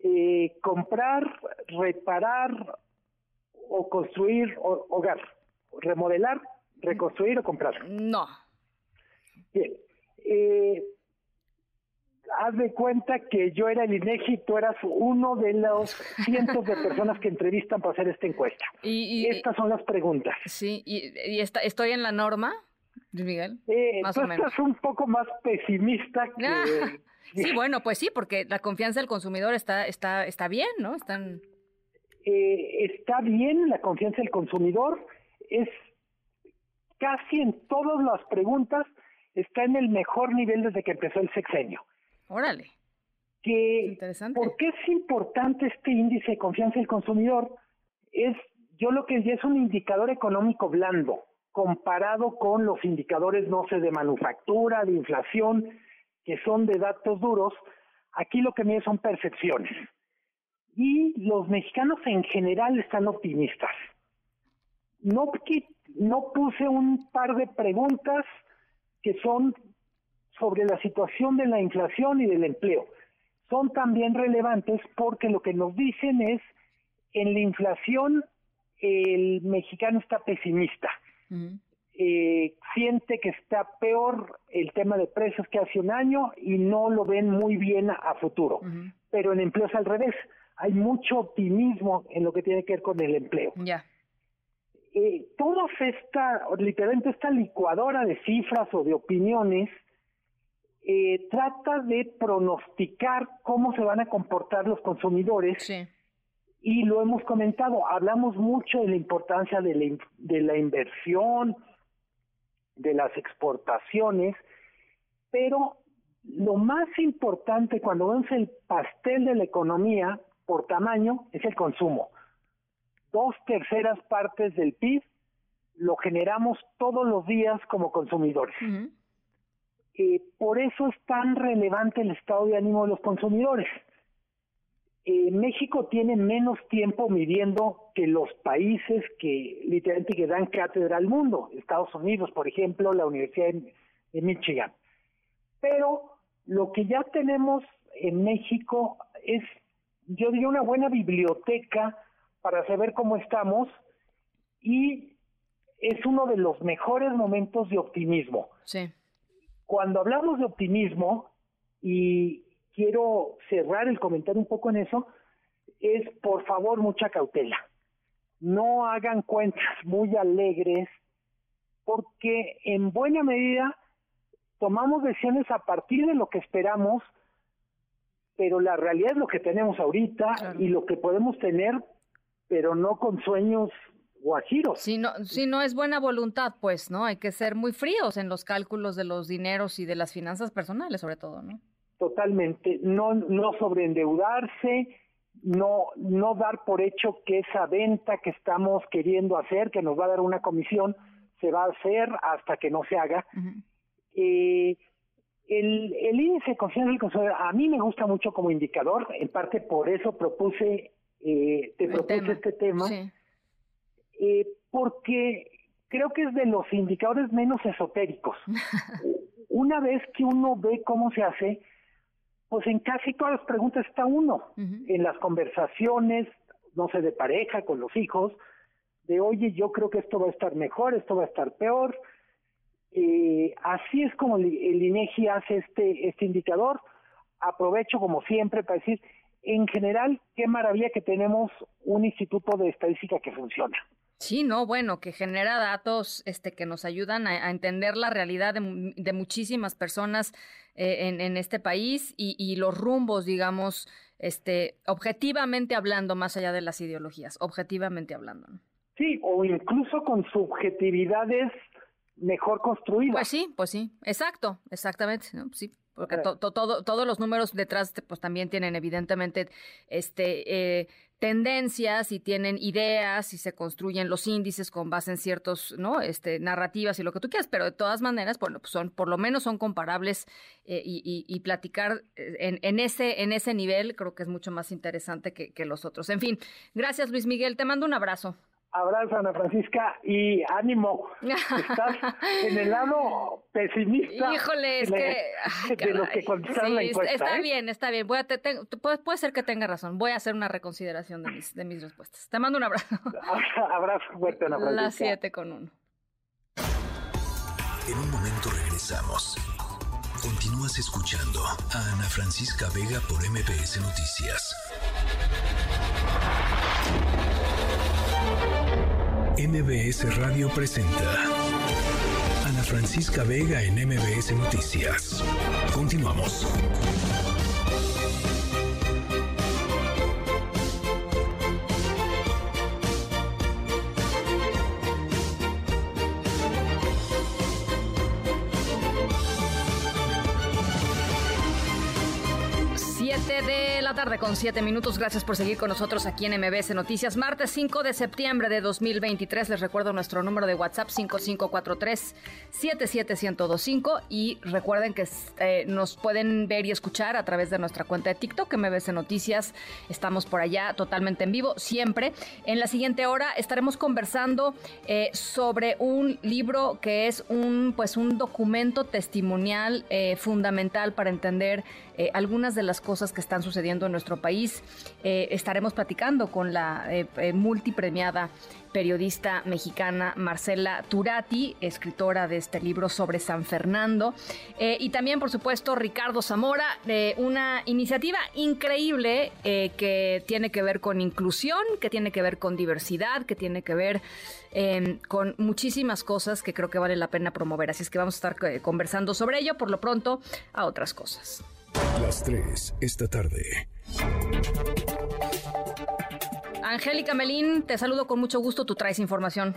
Eh, comprar, reparar o construir ho- hogar. Remodelar, reconstruir o comprar. No. Bien. Eh, haz de cuenta que yo era el INEGI y tú eras uno de los [LAUGHS] cientos de personas que entrevistan para hacer esta encuesta. Y, y- Estas son las preguntas. Sí, y, y está- estoy en la norma, Luis Miguel. Eh, más tú o menos. estás un poco más pesimista que... Ah, [LAUGHS] sí, bueno, pues sí, porque la confianza del consumidor está, está, está bien, ¿no? Están. eh, está bien la confianza del consumidor, es casi en todas las preguntas, está en el mejor nivel desde que empezó el sexenio. Órale. Que, Interesante. ¿Por qué es importante este índice de confianza del consumidor? Es, yo lo que diría es un indicador económico blando, comparado con los indicadores, no sé, de manufactura, de inflación, que son de datos duros. Aquí lo que mide son percepciones. Y los mexicanos en general están optimistas. No, no puse un par de preguntas que son sobre la situación de la inflación y del empleo. Son también relevantes porque lo que nos dicen es, en la inflación el mexicano está pesimista. Eh, siente que está peor el tema de precios que hace un año y no lo ven muy bien a, a futuro. Pero en empleo es al revés. Hay mucho optimismo en lo que tiene que ver con el empleo. Ya. Eh, toda esta, literalmente esta licuadora de cifras o de opiniones, eh, trata de pronosticar cómo se van a comportar los consumidores. Y lo hemos comentado, hablamos mucho de la importancia de la, de la inversión, de las exportaciones, pero lo más importante cuando vemos el pastel de la economía por tamaño es el consumo. Dos terceras partes del PIB lo generamos todos los días como consumidores. Eh, por eso es tan relevante el estado de ánimo de los consumidores. Eh, México tiene menos tiempo midiendo que los países que literalmente que dan cátedra al mundo, Estados Unidos, por ejemplo, la Universidad de, Michigan. Pero lo que ya tenemos en México es, yo diría, una buena biblioteca para saber cómo estamos y es uno de los mejores momentos de optimismo. Sí. Cuando hablamos de optimismo, y quiero cerrar el comentario un poco en eso, es por favor mucha cautela. No hagan cuentas muy alegres, porque en buena medida tomamos decisiones a partir de lo que esperamos, pero la realidad es lo que tenemos ahorita y lo que podemos tener, pero no con sueños guajiros. Si no, si no es buena voluntad, pues, ¿no? Hay que ser muy fríos en los cálculos de los dineros y de las finanzas personales, sobre todo, ¿no? Totalmente, no, no sobreendeudarse, no, no dar por hecho que esa venta que estamos queriendo hacer, que nos va a dar una comisión, se va a hacer hasta que no se haga. Eh, el, el índice de confianza del consumidor a mí me gusta mucho como indicador, en parte por eso propuse, eh, te propuse este tema, eh, porque creo que es de los indicadores menos esotéricos. [LAUGHS] Una vez que uno ve cómo se hace, pues en casi todas las preguntas está uno, en las conversaciones, no sé, de pareja, con los hijos, de oye, yo creo que esto va a estar mejor, esto va a estar peor. Eh, así es como el, el INEGI hace este, este indicador. Aprovecho como siempre para decir, en general, qué maravilla que tenemos un instituto de estadística que funciona. Sí, no, bueno, que genera datos este, que nos ayudan a, a entender la realidad de, de muchísimas personas eh, en, en este país y, y los rumbos, digamos, este, objetivamente hablando, más allá de las ideologías, objetivamente hablando. ¿no? Sí, o incluso con subjetividades mejor construida. Pues sí, pues sí, exacto, exactamente, ¿no? sí, porque todo, todos los números detrás pues también tienen evidentemente este eh, tendencias y tienen ideas y se construyen los índices con base en ciertos no este narrativas y lo que tú quieras pero de todas maneras bueno pues son por lo menos son comparables eh, y, y, platicar eh, en, en, ese en ese nivel creo que es mucho más interesante que, que los otros. En fin gracias Luis Miguel te mando un abrazo Abrazo, Ana Francisca, y ánimo. Estás [LAUGHS] en el lado pesimista. Híjole, es que. de los que contestaron la encuesta. Está ¿eh? bien, está bien. Voy a puede, ser que tenga razón. Voy a hacer una reconsideración de mis, de mis respuestas. Te mando un abrazo. abrazo fuerte, Ana Francisca. Las siete con uno. En un momento regresamos. Continúas escuchando a Ana Francisca Vega por MPS Noticias. MBS Radio presenta Ana Francisca Vega en MBS Noticias. Continuamos. de la tarde con siete minutos. Gracias por seguir con nosotros aquí en MBS Noticias. Martes 5 de septiembre de 2023. Les recuerdo nuestro número de WhatsApp 5543-77125 y recuerden que eh, nos pueden ver y escuchar a través de nuestra cuenta de TikTok MBS Noticias. Estamos por allá totalmente en vivo siempre. En la siguiente hora estaremos conversando eh, sobre un libro que es un pues un documento testimonial eh, fundamental para entender algunas de las cosas que están sucediendo en nuestro país. Eh, estaremos platicando con la eh, eh, multipremiada periodista mexicana Marcela Turati, escritora de este libro sobre San Fernando, y también, por supuesto, Ricardo Zamora, de una iniciativa increíble que tiene que ver con inclusión, que tiene que ver con diversidad, que tiene que ver em, con muchísimas cosas que creo que vale la pena promover. Así es que vamos a estar conversando sobre ello, por lo pronto, a otras cosas. Las 3 esta tarde. Angélica Melín, te saludo con mucho gusto. Tú traes información.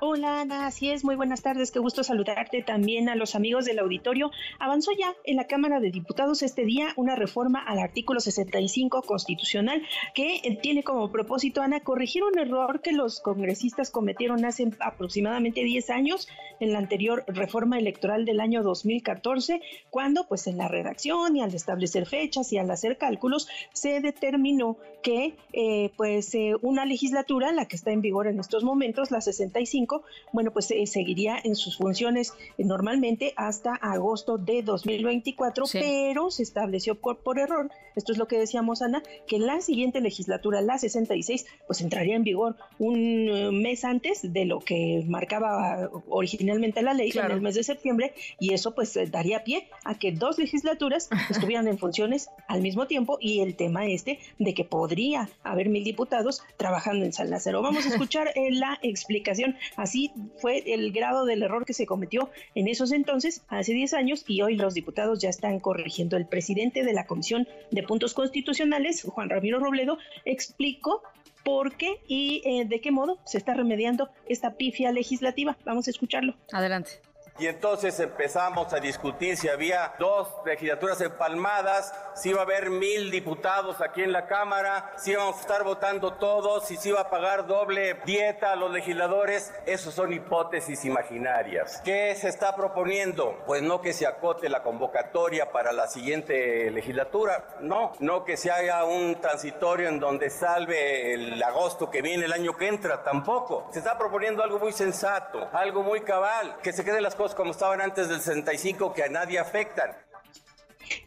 Hola Ana, así es, muy buenas tardes, qué gusto saludarte también a los amigos del auditorio. Avanzó ya en la Cámara de Diputados este día una reforma al artículo 65 constitucional que eh, tiene como propósito, Ana, corregir un error que los congresistas cometieron hace aproximadamente 10 años en la anterior reforma electoral del año 2014, cuando pues en la redacción y al establecer fechas y al hacer cálculos se determinó que eh, pues eh, una legislatura, la que está en vigor en estos momentos, la 65, bueno, pues eh, seguiría en sus funciones eh, normalmente hasta agosto de 2024, pero se estableció por, por error, esto es lo que decíamos Ana, que la siguiente legislatura, la 66, pues entraría en vigor un eh, mes antes de lo que marcaba originalmente la ley en el mes de septiembre y eso pues daría pie a que dos legislaturas [LAUGHS] estuvieran en funciones al mismo tiempo y el tema este de que podría haber mil diputados trabajando en San Lázaro. Vamos a escuchar la explicación Así fue el grado del error que se cometió en esos entonces, hace 10 años, y hoy los diputados ya están corrigiendo. El presidente de la Comisión de Puntos Constitucionales, Juan Ramiro Robledo, explicó por qué y eh, de qué modo se está remediando esta pifia legislativa. Vamos a escucharlo. Adelante. Y entonces empezamos a discutir si había dos legislaturas empalmadas, si iba a haber mil diputados aquí en la Cámara, si íbamos a estar votando todos, si se iba a pagar doble dieta a los legisladores. Esos son hipótesis imaginarias. ¿Qué se está proponiendo? Pues no que se acote la convocatoria para la siguiente legislatura, no, no que se haga un transitorio en donde salve el agosto que viene el año que entra, tampoco. Se está proponiendo algo muy sensato, algo muy cabal, que se queden las cosas como estaban antes del 65 que a nadie afectan.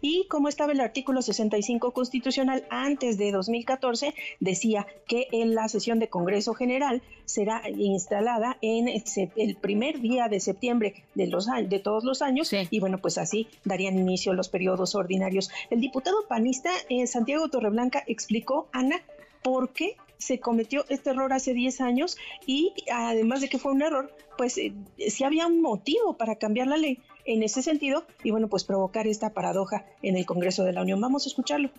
Y como estaba el artículo 65 constitucional antes de 2014, decía que en la sesión de Congreso General será instalada en el primer día de septiembre de, los, de todos los años y bueno, pues así darían inicio los periodos ordinarios. El diputado panista eh, Santiago Torreblanca explicó, Ana, por qué se cometió este error hace 10 años y además de que fue un error, pues eh, si había un motivo para cambiar la ley en ese sentido y bueno, pues provocar esta paradoja en el Congreso de la Unión. Vamos a escucharlo.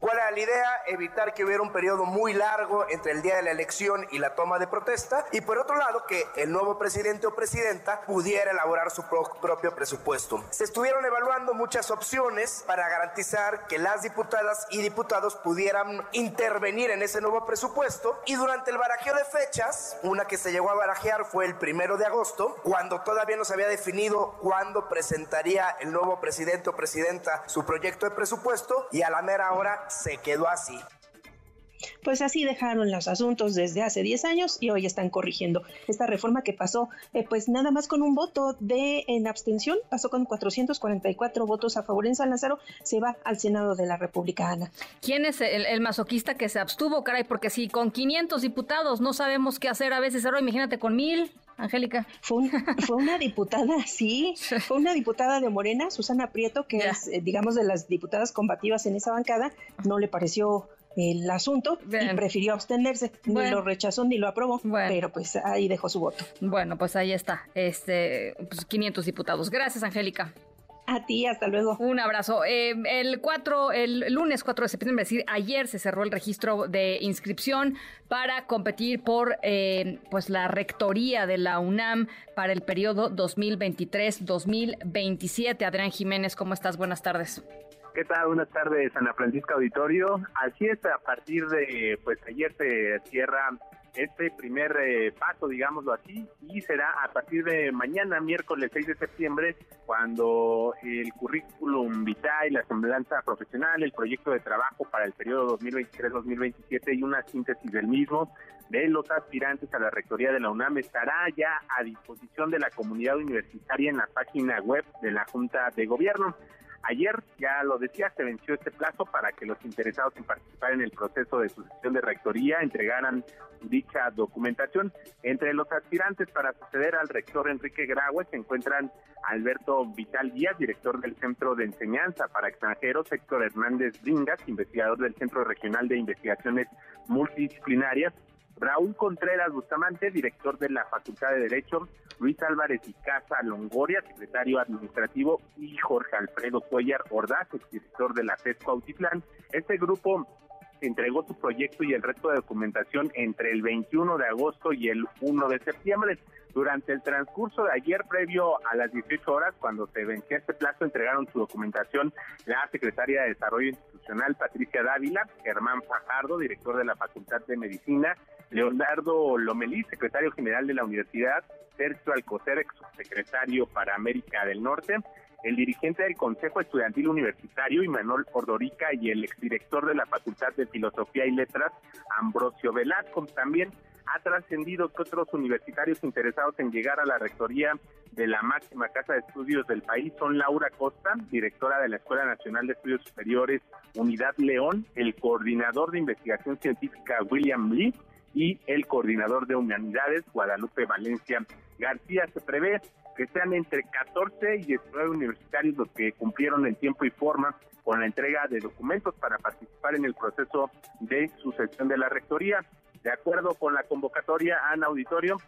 ¿Cuál era la idea? Evitar que hubiera un periodo muy largo entre el día de la elección y la toma de protesta. Y por otro lado, que el nuevo presidente o presidenta pudiera elaborar su pro- propio presupuesto. Se estuvieron evaluando muchas opciones para garantizar que las diputadas y diputados pudieran intervenir en ese nuevo presupuesto. Y durante el barajeo de fechas, una que se llegó a barajear fue el primero de agosto, cuando todavía no se había definido cuándo presentaría el nuevo presidente o presidenta su proyecto de presupuesto y a la mera hora se quedó así. Pues así dejaron los asuntos desde hace 10 años y hoy están corrigiendo esta reforma que pasó, eh, pues nada más con un voto de en abstención, pasó con 444 votos a favor en San Lázaro, se va al Senado de la República, Ana. ¿Quién es el, el masoquista que se abstuvo, caray? Porque si con 500 diputados no sabemos qué hacer a veces, ahora imagínate con mil, Angélica. Fue, un- fue una diputada, [LAUGHS] sí, fue una diputada de Morena, Susana Prieto, que es, eh, digamos, de las diputadas combativas en esa bancada, no le pareció el asunto y prefirió abstenerse, ni lo rechazó ni lo aprobó, pero pues ahí dejó su voto. Bueno, pues ahí está, este, pues 500 diputados. Gracias, Angélica. A ti, hasta luego. Un abrazo. Eh, el 4, el lunes 4 de septiembre, es decir, ayer se cerró el registro de inscripción para competir por eh, pues la rectoría de la UNAM para el periodo 2023-2027. Adrián Jiménez, ¿cómo estás? Buenas tardes. ¿Qué tal? Buenas tardes, Ana Francisca Auditorio. Así es, a partir de, pues ayer se cierra este primer eh, paso, digámoslo así, y será a partir de mañana, miércoles 6 de septiembre, cuando el currículum vitae, la semblanza profesional, el proyecto de trabajo para el periodo 2023-2027 y una síntesis del mismo de los aspirantes a la rectoría de la UNAM estará ya a disposición de la comunidad universitaria en la página web de la Junta de Gobierno. Ayer, ya lo decía, se venció este plazo para que los interesados en participar en el proceso de sucesión de rectoría entregaran dicha documentación. Entre los aspirantes para suceder al rector Enrique Graue se encuentran Alberto Vital Díaz, director del Centro de Enseñanza para Extranjeros, Héctor Hernández Bringas, investigador del Centro Regional de Investigaciones Multidisciplinarias, Raúl Contreras Bustamante, director de la Facultad de Derecho, Luis Álvarez y Casa Longoria, secretario administrativo, y Jorge Alfredo Cuellar Ordaz, director de la FESCO Autitlán. Este grupo entregó su proyecto y el resto de documentación entre el 21 de agosto y el 1 de septiembre. Durante el transcurso de ayer, previo a las 18 horas, cuando se vencía este plazo, entregaron su documentación la secretaria de Desarrollo Institucional, Patricia Dávila, Germán Fajardo, director de la Facultad de Medicina, Leonardo Lomelí, secretario general de la universidad, Sergio Alcocer, ex subsecretario para América del Norte, el dirigente del Consejo Estudiantil Universitario, Imanol Ordorica, y el exdirector de la Facultad de Filosofía y Letras, Ambrosio Velasco. También ha trascendido que otros universitarios interesados en llegar a la rectoría de la máxima casa de estudios del país son Laura Costa, directora de la Escuela Nacional de Estudios Superiores Unidad León, el coordinador de investigación científica William Lee y el coordinador de humanidades Guadalupe Valencia García. Se prevé que sean entre 14 y 19 universitarios los que cumplieron en tiempo y forma con la entrega de documentos para participar en el proceso de sucesión de la rectoría. De acuerdo con la convocatoria Ana Auditorio,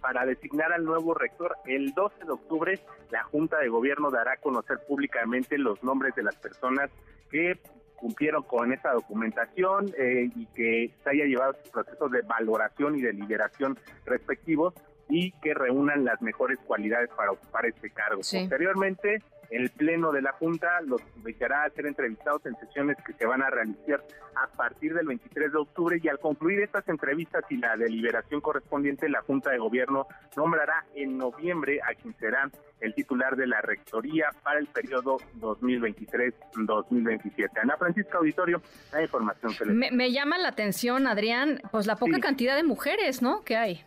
para designar al nuevo rector, el 12 de octubre la Junta de Gobierno dará a conocer públicamente los nombres de las personas que cumplieron con esa documentación eh, y que se haya llevado sus procesos de valoración y deliberación respectivos y que reúnan las mejores cualidades para ocupar este cargo. Sí. Posteriormente, el Pleno de la Junta los invitará a ser entrevistados en sesiones que se van a realizar a partir del 23 de octubre y al concluir estas entrevistas y la deliberación correspondiente, la Junta de Gobierno nombrará en noviembre a quien será el titular de la Rectoría para el periodo 2023-2027. Ana Francisca Auditorio, la información que les Me, me llama la atención, Adrián, pues la poca cantidad de mujeres, ¿no? Que hay.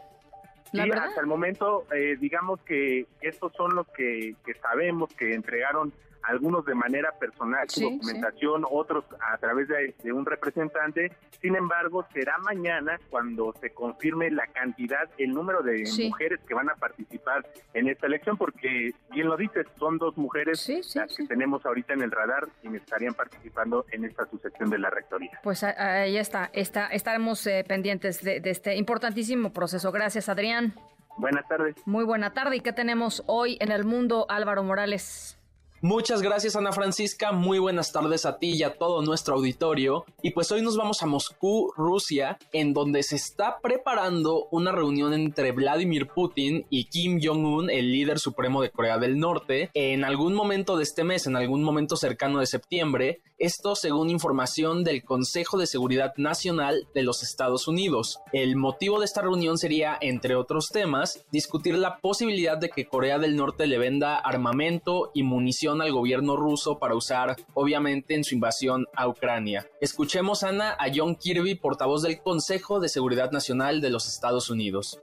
La verdad. hasta el momento, eh, digamos que estos son los que, que sabemos que entregaron algunos de manera personal su Sí, documentación, otros a través de, de un representante. Sin embargo, será mañana cuando se confirme la cantidad, el número de Sí. mujeres que van a participar en esta elección, porque bien lo dices, son dos mujeres las que tenemos ahorita en el radar y estarían participando en esta sucesión de la rectoría. Pues ahí está, está estaremos eh, pendientes de, de este importantísimo proceso. Gracias, Adrián. Buenas tardes. Muy buena tarde. ¿Y qué tenemos hoy en el mundo, Álvaro Morales? Muchas gracias Ana Francisca, muy buenas tardes a ti y a todo nuestro auditorio. Y pues hoy nos vamos a Moscú, Rusia, en donde se está preparando una reunión entre Vladimir Putin y Kim Jong-un, el líder supremo de Corea del Norte, en algún momento de este mes, en algún momento cercano de septiembre. Esto según información del Consejo de Seguridad Nacional de los Estados Unidos. El motivo de esta reunión sería, entre otros temas, discutir la posibilidad de que Corea del Norte le venda armamento y munición al gobierno ruso para usar, obviamente, en su invasión a Ucrania. Escuchemos, Ana, a John Kirby, portavoz del Consejo de Seguridad Nacional de los Estados Unidos.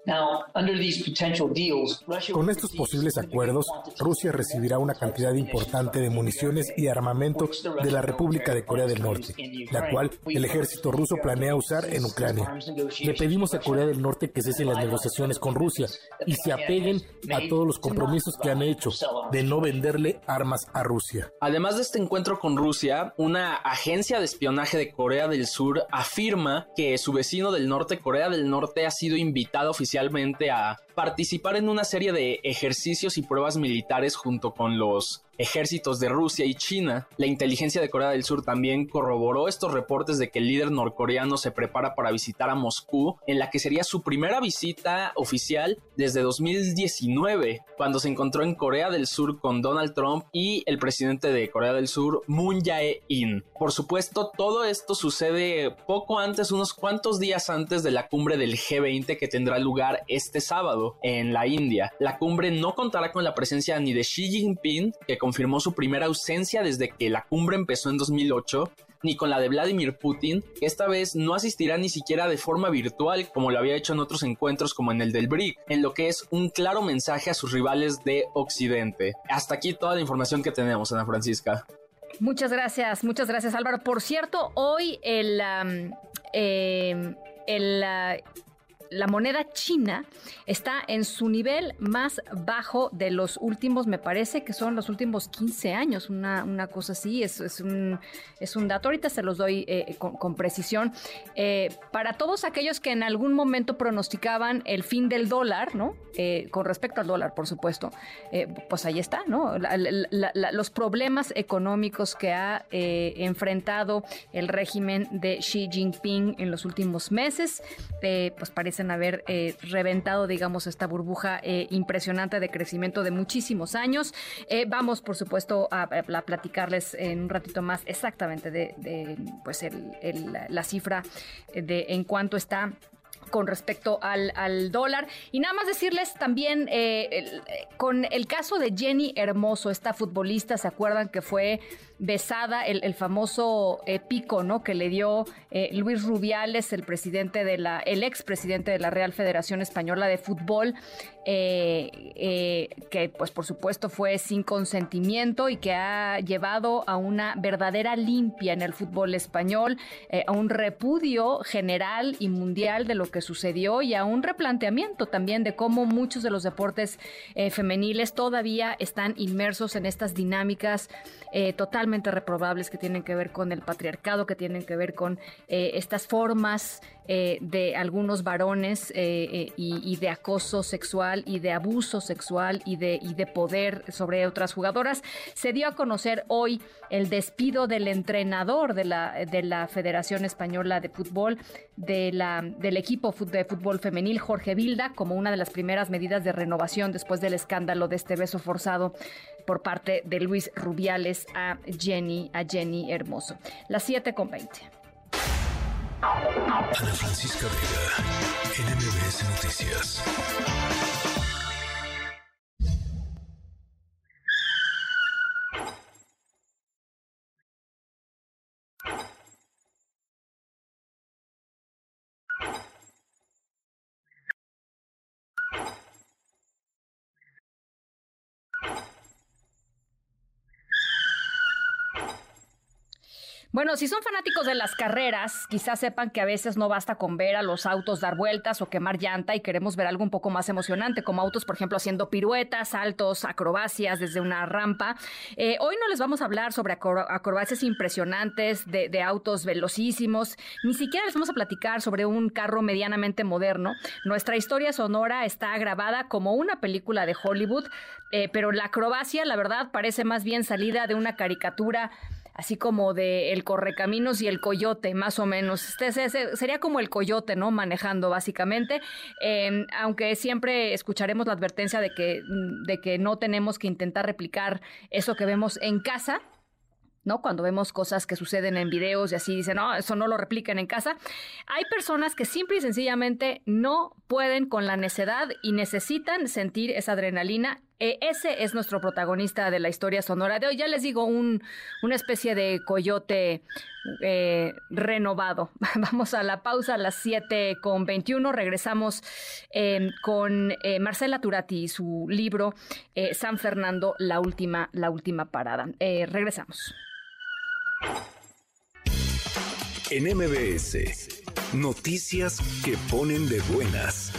Con estos posibles acuerdos, Rusia recibirá una cantidad importante de municiones y armamento de la República de Corea del Norte, la cual el ejército ruso planea usar en Ucrania. Le pedimos a Corea del Norte que cesen las negociaciones con Rusia y se apeguen a todos los compromisos que han hecho de no venderle armas a Rusia. Además de este encuentro con Rusia, una agencia de espionaje de Corea del Sur afirma que su vecino del norte, Corea del Norte, ha sido invitado oficialmente a participar en una serie de ejercicios y pruebas militares junto con los ejércitos de Rusia y China. La inteligencia de Corea del Sur también corroboró estos reportes de que el líder norcoreano se prepara para visitar a Moscú, en la que sería su primera visita oficial desde 2019, cuando se encontró en Corea del Sur con Donald Trump y el presidente de Corea del Sur, Moon Jae-in. Por supuesto, todo esto sucede poco antes, unos cuantos días antes de la cumbre del G20 que tendrá lugar este sábado en la India. La cumbre no contará con la presencia ni de Xi Jinping, que confirmó su primera ausencia desde que la cumbre empezó en 2008, ni con la de Vladimir Putin, que esta vez no asistirá ni siquiera de forma virtual como lo había hecho en otros encuentros como en el del BRIC, en lo que es un claro mensaje a sus rivales de Occidente. Hasta aquí toda la información que tenemos, Ana Francisca. Muchas gracias, muchas gracias Álvaro. Por cierto, hoy el, eh, el la moneda china está en su nivel más bajo de los últimos, me parece que son los últimos 15 años, una, una cosa así, es, es, un, es un dato, ahorita se los doy eh, con, precisión. Eh, para todos aquellos que en algún momento pronosticaban el fin del dólar, ¿no? Eh, con respecto al dólar, por supuesto, pues ahí está, ¿no? los problemas económicos que ha enfrentado el régimen de Xi Jinping en los últimos meses, pues parece haber eh, reventado, digamos, esta burbuja eh, impresionante de crecimiento de muchísimos años. Eh, vamos, por supuesto, a, platicarles en un ratito más exactamente de, pues la cifra de en cuánto está con respecto al, dólar. Y nada más decirles también, con el caso de Jenny Hermoso, esta futbolista, ¿se acuerdan que fue besada, el, famoso eh, pico, ¿no? Que le dio eh, Luis Rubiales, el presidente de la, el expresidente de la Real Federación Española de Fútbol, eh, que pues por supuesto fue sin consentimiento y que ha llevado a una verdadera limpia en el fútbol español, a un repudio general y mundial de lo que sucedió y a un replanteamiento también de cómo muchos de los deportes femeniles todavía están inmersos en estas dinámicas totalmente reprobables que tienen que ver con el patriarcado, que tienen que ver con eh, estas formas eh, de algunos varones eh, y, de acoso sexual y de abuso sexual y de, y de poder sobre otras jugadoras. Se dio a conocer hoy el despido del entrenador de la, de la Federación Española de Fútbol, de la, del equipo de fútbol femenil, Jorge Vilda, como una de las primeras medidas de renovación después del escándalo de este beso forzado por parte de Luis Rubiales a Jenny, a Jenny Hermoso. Las 7 con 20. Ana Francisca Vega, NMBS Noticias. Bueno, si son fanáticos de las carreras, quizás sepan que a veces no basta con ver a los autos dar vueltas o quemar llanta y queremos ver algo un poco más emocionante, como autos, por ejemplo, haciendo piruetas, saltos, acrobacias desde una rampa. Eh, hoy no les vamos a hablar sobre acrobacias impresionantes de, de autos velocísimos, ni siquiera les vamos a platicar sobre un carro medianamente moderno. Nuestra historia sonora está grabada como una película de Hollywood, eh, pero la acrobacia, la verdad, parece más bien salida de una caricatura así como de el correcaminos y el coyote, más o menos. Este, sería como el coyote, ¿no? Manejando, básicamente. Em, aunque siempre escucharemos la advertencia de que, de que no tenemos que intentar replicar eso que vemos en casa, ¿no? Cuando vemos cosas que suceden en videos y así dicen, no, eso no lo repliquen en casa. Hay personas que simple y sencillamente no pueden con la necedad y necesitan sentir esa adrenalina. E, ese es nuestro protagonista de la historia sonora de hoy. Ya les digo, un, una especie de coyote eh, renovado. [LAUGHS] Vamos a la pausa a las 7 con 21. Regresamos em, con eh, Marcela Turati y su libro eh, San Fernando, la última, la última parada. regresamos. En MBS, noticias que ponen de buenas.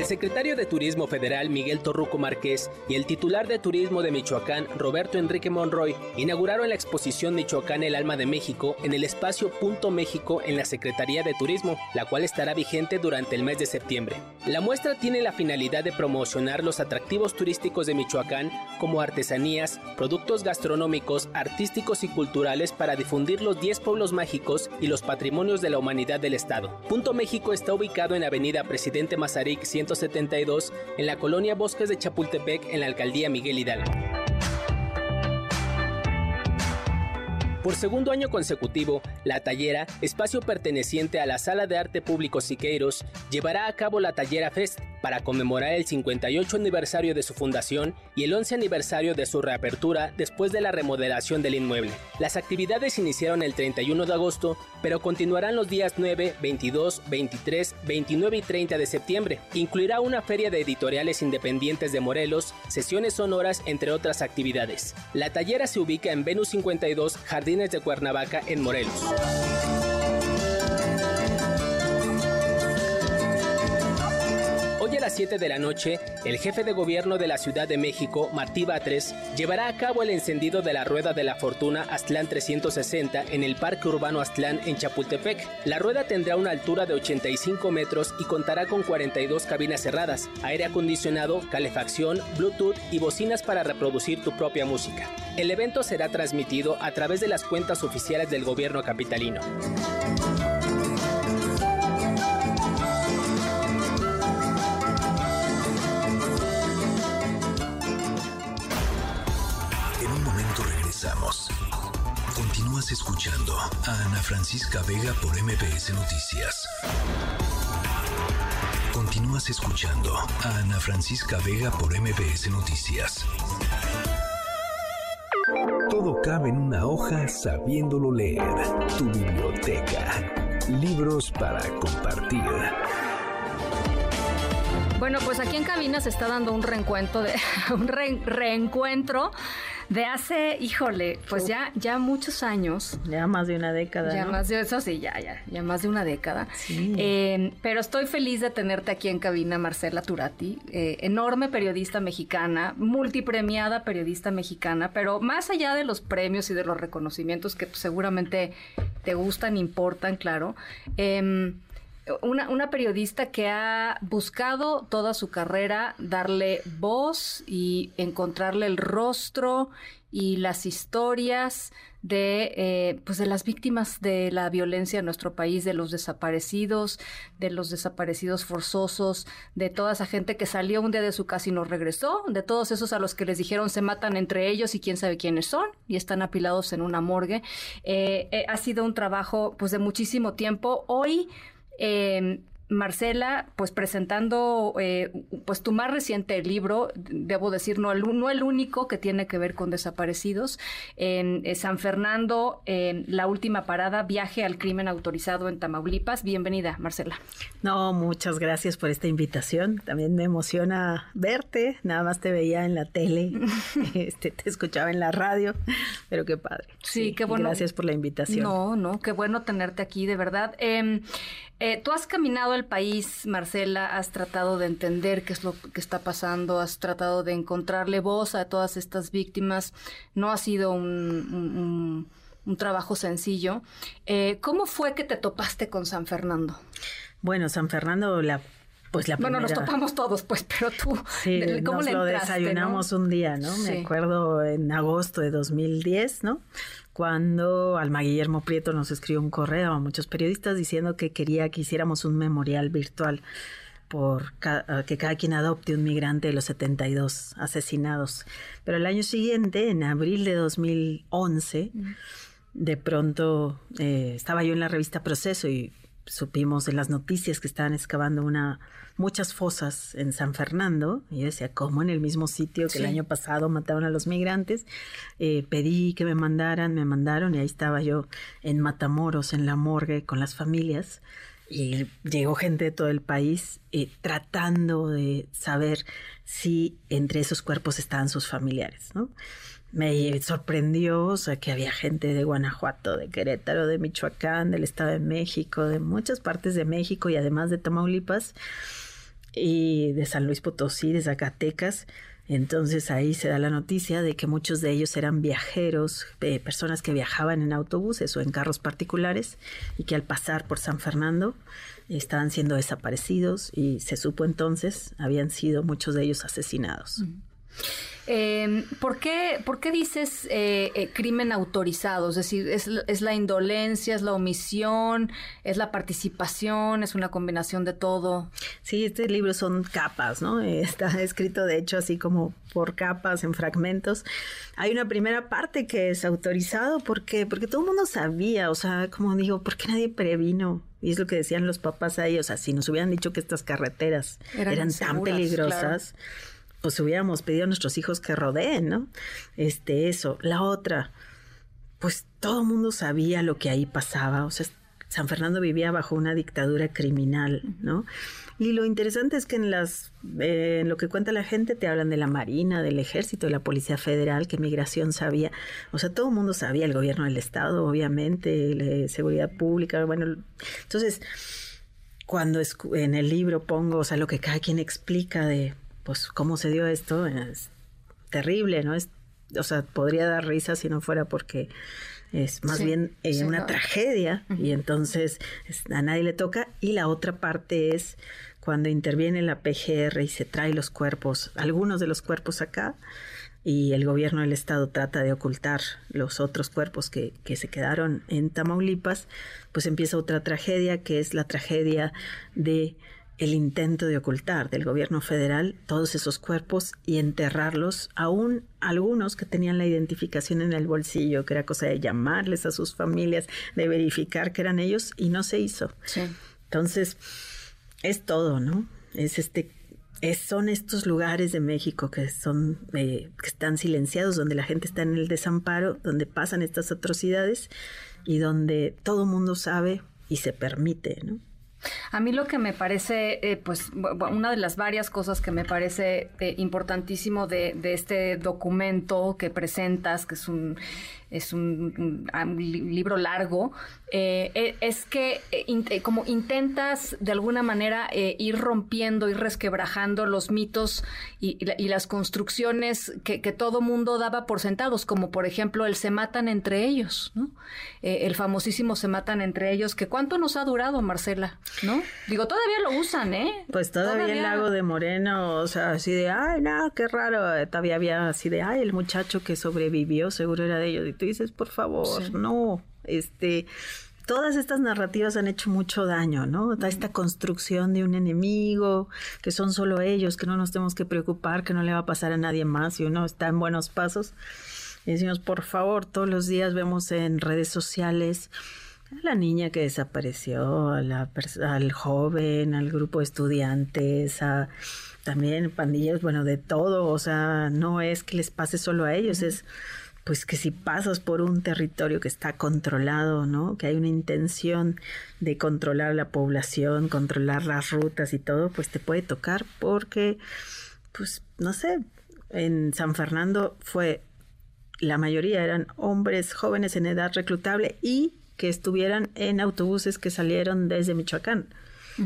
El secretario de Turismo Federal Miguel Torruco Márquez y el titular de Turismo de Michoacán Roberto Enrique Monroy inauguraron la exposición Michoacán el Alma de México en el espacio Punto México en la Secretaría de Turismo, la cual estará vigente durante el mes de septiembre. La muestra tiene la finalidad de promocionar los atractivos turísticos de Michoacán como artesanías, productos gastronómicos, artísticos y culturales para difundir los 10 pueblos mágicos y los patrimonios de la humanidad del Estado. Punto México está ubicado en Avenida Presidente Mazarik 100 172 en la colonia Bosques de Chapultepec en la alcaldía Miguel Hidalgo. Por segundo año consecutivo, La Tallera, espacio perteneciente a la Sala de Arte Público Siqueiros, llevará a cabo la Tallera Fest para conmemorar el 58 aniversario de su fundación y el 11 aniversario de su reapertura después de la remodelación del inmueble. Las actividades iniciaron el 31 de agosto, pero continuarán los días 9, 22, 23, 29 y 30 de septiembre. Incluirá una feria de editoriales independientes de Morelos, sesiones sonoras, entre otras actividades. La Tallera se ubica en Venus 52, Jardín de Cuernavaca en Morelos. A las 7 de la noche, el jefe de gobierno de la Ciudad de México, Martí Batres, llevará a cabo el encendido de la Rueda de la Fortuna Aztlán 360 en el Parque Urbano Aztlán en Chapultepec. La rueda tendrá una altura de 85 metros y contará con 42 cabinas cerradas, aire acondicionado, calefacción, Bluetooth y bocinas para reproducir tu propia música. El evento será transmitido a través de las cuentas oficiales del gobierno capitalino. Escuchando a Ana Francisca Vega por MBS Noticias. Continúas escuchando a Ana Francisca Vega por MBS Noticias. Todo cabe en una hoja sabiéndolo leer. Tu biblioteca. Libros para compartir. Bueno, pues aquí en cabina se está dando un [LAUGHS] reencuentro de un reencuentro de hace, híjole, pues ya, ya muchos años. Ya más de una década. Ya más de eso, sí, ya, ya, ya más de una década. Eh, pero estoy feliz de tenerte aquí en cabina, Marcela Turati, eh, enorme periodista mexicana, multipremiada periodista mexicana, pero más allá de los premios y de los reconocimientos que seguramente te gustan, importan, claro. Eh, una, una, periodista que ha buscado toda su carrera darle voz y encontrarle el rostro y las historias de, eh, pues de las víctimas de la violencia en nuestro país, de los desaparecidos, de los desaparecidos forzosos, de toda esa gente que salió un día de su casa y no regresó, de todos esos a los que les dijeron se matan entre ellos y quién sabe quiénes son y están apilados en una morgue. Eh, eh, ha sido un trabajo pues de muchísimo tiempo. Hoy Em, Marcela, pues presentando eh, pues tu más reciente libro, debo decir, no el, no el único que tiene que ver con desaparecidos, en eh, San Fernando, la última parada, viaje al crimen autorizado en Tamaulipas. Bienvenida, Marcela. No, muchas gracias por esta invitación. También me emociona verte, nada más te veía en la tele, [LAUGHS] este, te escuchaba en la radio, pero qué padre. Sí, qué bueno. Gracias por la invitación. No, no, qué bueno tenerte aquí, de verdad. Eh, tú has caminado el país, Marcela, has tratado de entender qué es lo que está pasando, has tratado de encontrarle voz a todas estas víctimas. No ha sido un, trabajo sencillo. Eh, ¿Cómo fue que te topaste con San Fernando? Bueno, San Fernando, la pues la bueno, nos topamos todos, pues, pero tú, sí, ¿cómo nos lo desayunamos un día, ¿no? Me acuerdo en agosto de 2010, ¿no? Cuando Alma Guillermo Prieto nos escribió un correo a muchos periodistas diciendo que quería que hiciéramos un memorial virtual por que cada quien adopte un migrante de los 72 asesinados. Pero el año siguiente, en abril de 2011, de pronto eh, estaba yo en la revista Proceso y supimos en las noticias que estaban excavando una muchas fosas en San Fernando. Y yo decía, ¿cómo en el mismo sitio que el año pasado mataron a los migrantes? Eh, pedí que me mandaran, me mandaron y ahí estaba yo en Matamoros, en la morgue, con las familias. Y llegó gente de todo el país eh, tratando de saber si entre esos cuerpos estaban sus familiares, ¿no? Me sorprendió, que había gente de Guanajuato, de Querétaro, de Michoacán, del Estado de México, de muchas partes de México y además de Tamaulipas y de San Luis Potosí, de Zacatecas. Entonces ahí se da la noticia de que muchos de ellos eran viajeros, eh, personas que viajaban en autobuses o en carros particulares y que al pasar por San Fernando estaban siendo desaparecidos y se supo entonces habían sido muchos de ellos asesinados. Eh, ¿por, qué, ¿Por qué dices eh, eh, crimen autorizado? Es decir, ¿es, ¿es, la indolencia, es la omisión, es la participación, es una combinación de todo? Sí, este libro son capas, ¿no? [LAUGHS] Está escrito de hecho así como por capas, en fragmentos. Hay una primera parte que es autorizado porque, porque todo el mundo sabía, o sea, como digo, ¿por qué nadie previno? Y es lo que decían los papás ahí, o sea, si nos hubieran dicho que estas carreteras eran, tan peligrosas pues hubiéramos pedido a nuestros hijos que rodeen, ¿no? Este, eso. La otra, pues todo el mundo sabía lo que ahí pasaba, o sea, San Fernando vivía bajo una dictadura criminal, ¿no? Y lo interesante es que en las eh, en lo que cuenta la gente te hablan de la Marina, del Ejército, de la Policía Federal, que Migración sabía, o sea, todo el mundo sabía, el gobierno del Estado, obviamente, seguridad pública, bueno, entonces cuando en el libro pongo, o sea, lo que cada quien explica de pues cómo se dio esto es terrible, ¿no? Es, o sea, podría dar risa si no fuera porque es más bien eh, una tragedia y entonces a nadie le toca. Y la otra parte es cuando interviene la PGR y se trae los cuerpos, algunos de los cuerpos acá, y el gobierno del estado trata de ocultar los otros cuerpos que, que se quedaron en Tamaulipas, pues empieza otra tragedia que es la tragedia de el intento de ocultar del gobierno federal todos esos cuerpos y enterrarlos, aún algunos que tenían la identificación en el bolsillo, que era cosa de llamarles a sus familias, de verificar que eran ellos, y no se hizo. Entonces, es todo, ¿no? Es este son estos lugares de México que son eh, que están silenciados, donde la gente está en el desamparo, donde pasan estas atrocidades y donde todo mundo sabe y se permite, ¿no? A mí lo que me parece, eh, pues una de las varias cosas que me parece eh, importantísimo de, de, este documento que presentas, que es un es un, libro largo, eh, e, es que eh, eh, como intentas de alguna manera ir rompiendo, ir resquebrajando los mitos y, las construcciones que, todo mundo daba por sentados, como por ejemplo el se matan entre ellos, ¿no? el famosísimo se matan entre ellos, que cuánto nos ha durado, Marcela, ¿no? Digo, todavía lo usan, ¿eh? Pues todavía, el lago de Moreno, o sea, así de, ay, no, qué raro, todavía había así de, ay, el muchacho que sobrevivió, seguro era de ellos tú dices, por favor, no, este, todas estas narrativas han hecho mucho daño, ¿no? Esta construcción de un enemigo, que son solo ellos, que no nos tenemos que preocupar, que no le va a pasar a nadie más y uno está en buenos pasos. Y decimos, por favor, todos los días vemos en redes sociales a la niña que desapareció, a la al joven, al grupo de estudiantes, a también pandillas, bueno, de todo, o sea, no es que les pase solo a ellos, es pues que si pasas por un territorio que está controlado, ¿no? Que hay una intención de controlar la población, controlar las rutas y todo, pues te puede tocar porque, pues, no sé, en San Fernando fue, la mayoría eran hombres jóvenes en edad reclutable y que estuvieran en autobuses que salieron desde Michoacán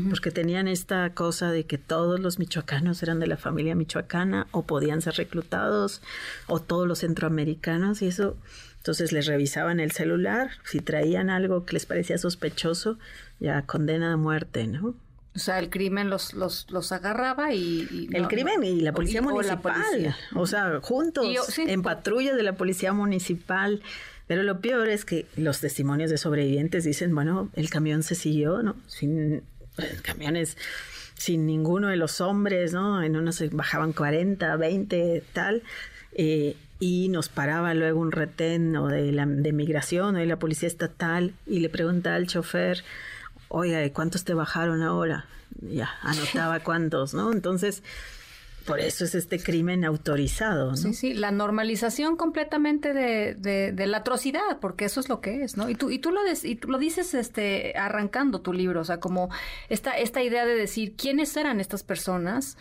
porque tenían esta cosa de que todos los michoacanos eran de la familia michoacana o podían ser reclutados o todos los centroamericanos y eso entonces les revisaban el celular si traían algo que les parecía sospechoso ya condena a muerte no O sea, el crimen los, los, los agarraba y... y el no- crimen y la policía o la municipal policía. o sea juntos Y yo- sí, en pues- patrulla de la policía municipal. Pero lo peor es que los testimonios de sobrevivientes dicen bueno el camión se siguió no sin camiones sin ninguno de los hombres no en unos bajaban 40 20 tal eh, y nos paraba luego un retén o de la de migración o de la policía estatal y le pregunta al chofer oiga, ¿y ¿cuántos te bajaron ahora? Ya, anotaba cuántos, ¿no? Entonces, por eso es este crimen autorizado, ¿no? Sí, sí, la normalización completamente de, de, de la atrocidad, porque eso es lo que es, ¿no? Y tú, y tú lo des- y tú lo dices este arrancando tu libro, o sea, como esta, esta idea de decir quiénes eran estas personas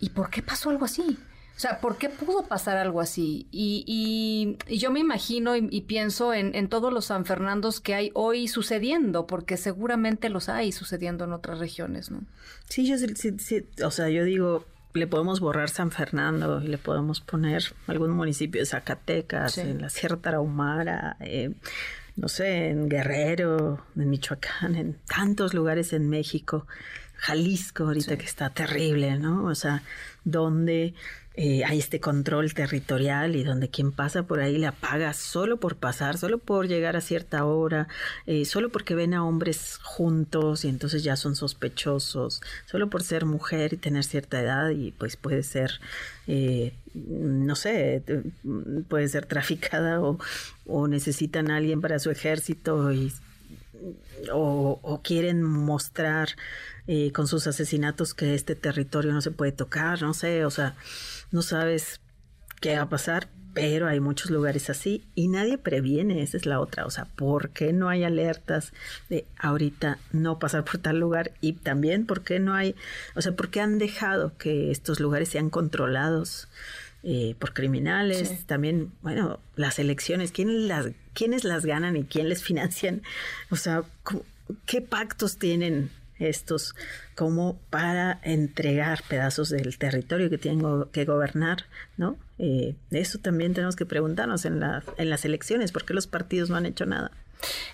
y por qué pasó algo así. O sea, ¿por qué pudo pasar algo así? Y, y- y yo me imagino y, y pienso en, en todos los San Fernandos que hay hoy sucediendo, porque seguramente los hay sucediendo en otras regiones, ¿no? Sí, yo sí, sí, sí, o sea, yo digo, le podemos borrar San Fernando y le podemos poner algún municipio de Zacatecas, Sí. en la Sierra Tarahumara, eh, no sé, en Guerrero, en Michoacán, en tantos lugares en México, Jalisco ahorita que está terrible, ¿no? O sea, donde eh, hay este control territorial y donde quien pasa por ahí la paga solo por pasar, solo por llegar a cierta hora, eh, solo porque ven a hombres juntos y entonces ya son sospechosos, solo por ser mujer y tener cierta edad y pues puede ser, eh, no sé, te- puede ser traficada o, necesitan a alguien para su ejército y o, o quieren mostrar eh, con sus asesinatos que este territorio no se puede tocar, no sé, o sea, no sabes qué va a pasar, pero hay muchos lugares así y nadie previene, esa es la otra, o sea, ¿por qué no hay alertas de ahorita no pasar por tal lugar? Y también, ¿por qué no hay, o sea, por qué han dejado que estos lugares sean controlados? eh, por criminales, Sí. también, bueno, las elecciones, ¿quiénes las, quiénes las ganan y quién les financian? O sea, ¿qué pactos tienen estos como para entregar pedazos del territorio que tienen que gobernar, ¿no? Eh, eso también tenemos que preguntarnos en, la- en las elecciones, ¿por qué los partidos no han hecho nada?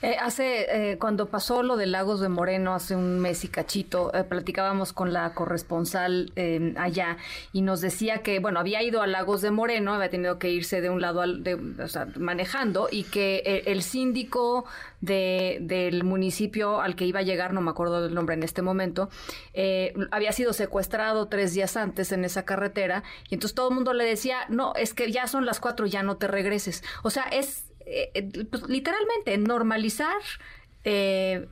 Eh, hace, eh, cuando pasó lo de Lagos de Moreno hace un mes y cachito, eh, platicábamos con la corresponsal eh, allá y nos decía que, bueno, había ido a Lagos de Moreno, había tenido que irse de un lado al, de, o sea, manejando y que eh, el síndico de, del municipio al que iba a llegar, no me acuerdo del nombre en este momento, eh, había sido secuestrado tres días antes en esa carretera y entonces todo el mundo le decía, no, es que ya son las cuatro, ya no te regreses. O sea, es eh, eh, pues, literalmente normalizar eh,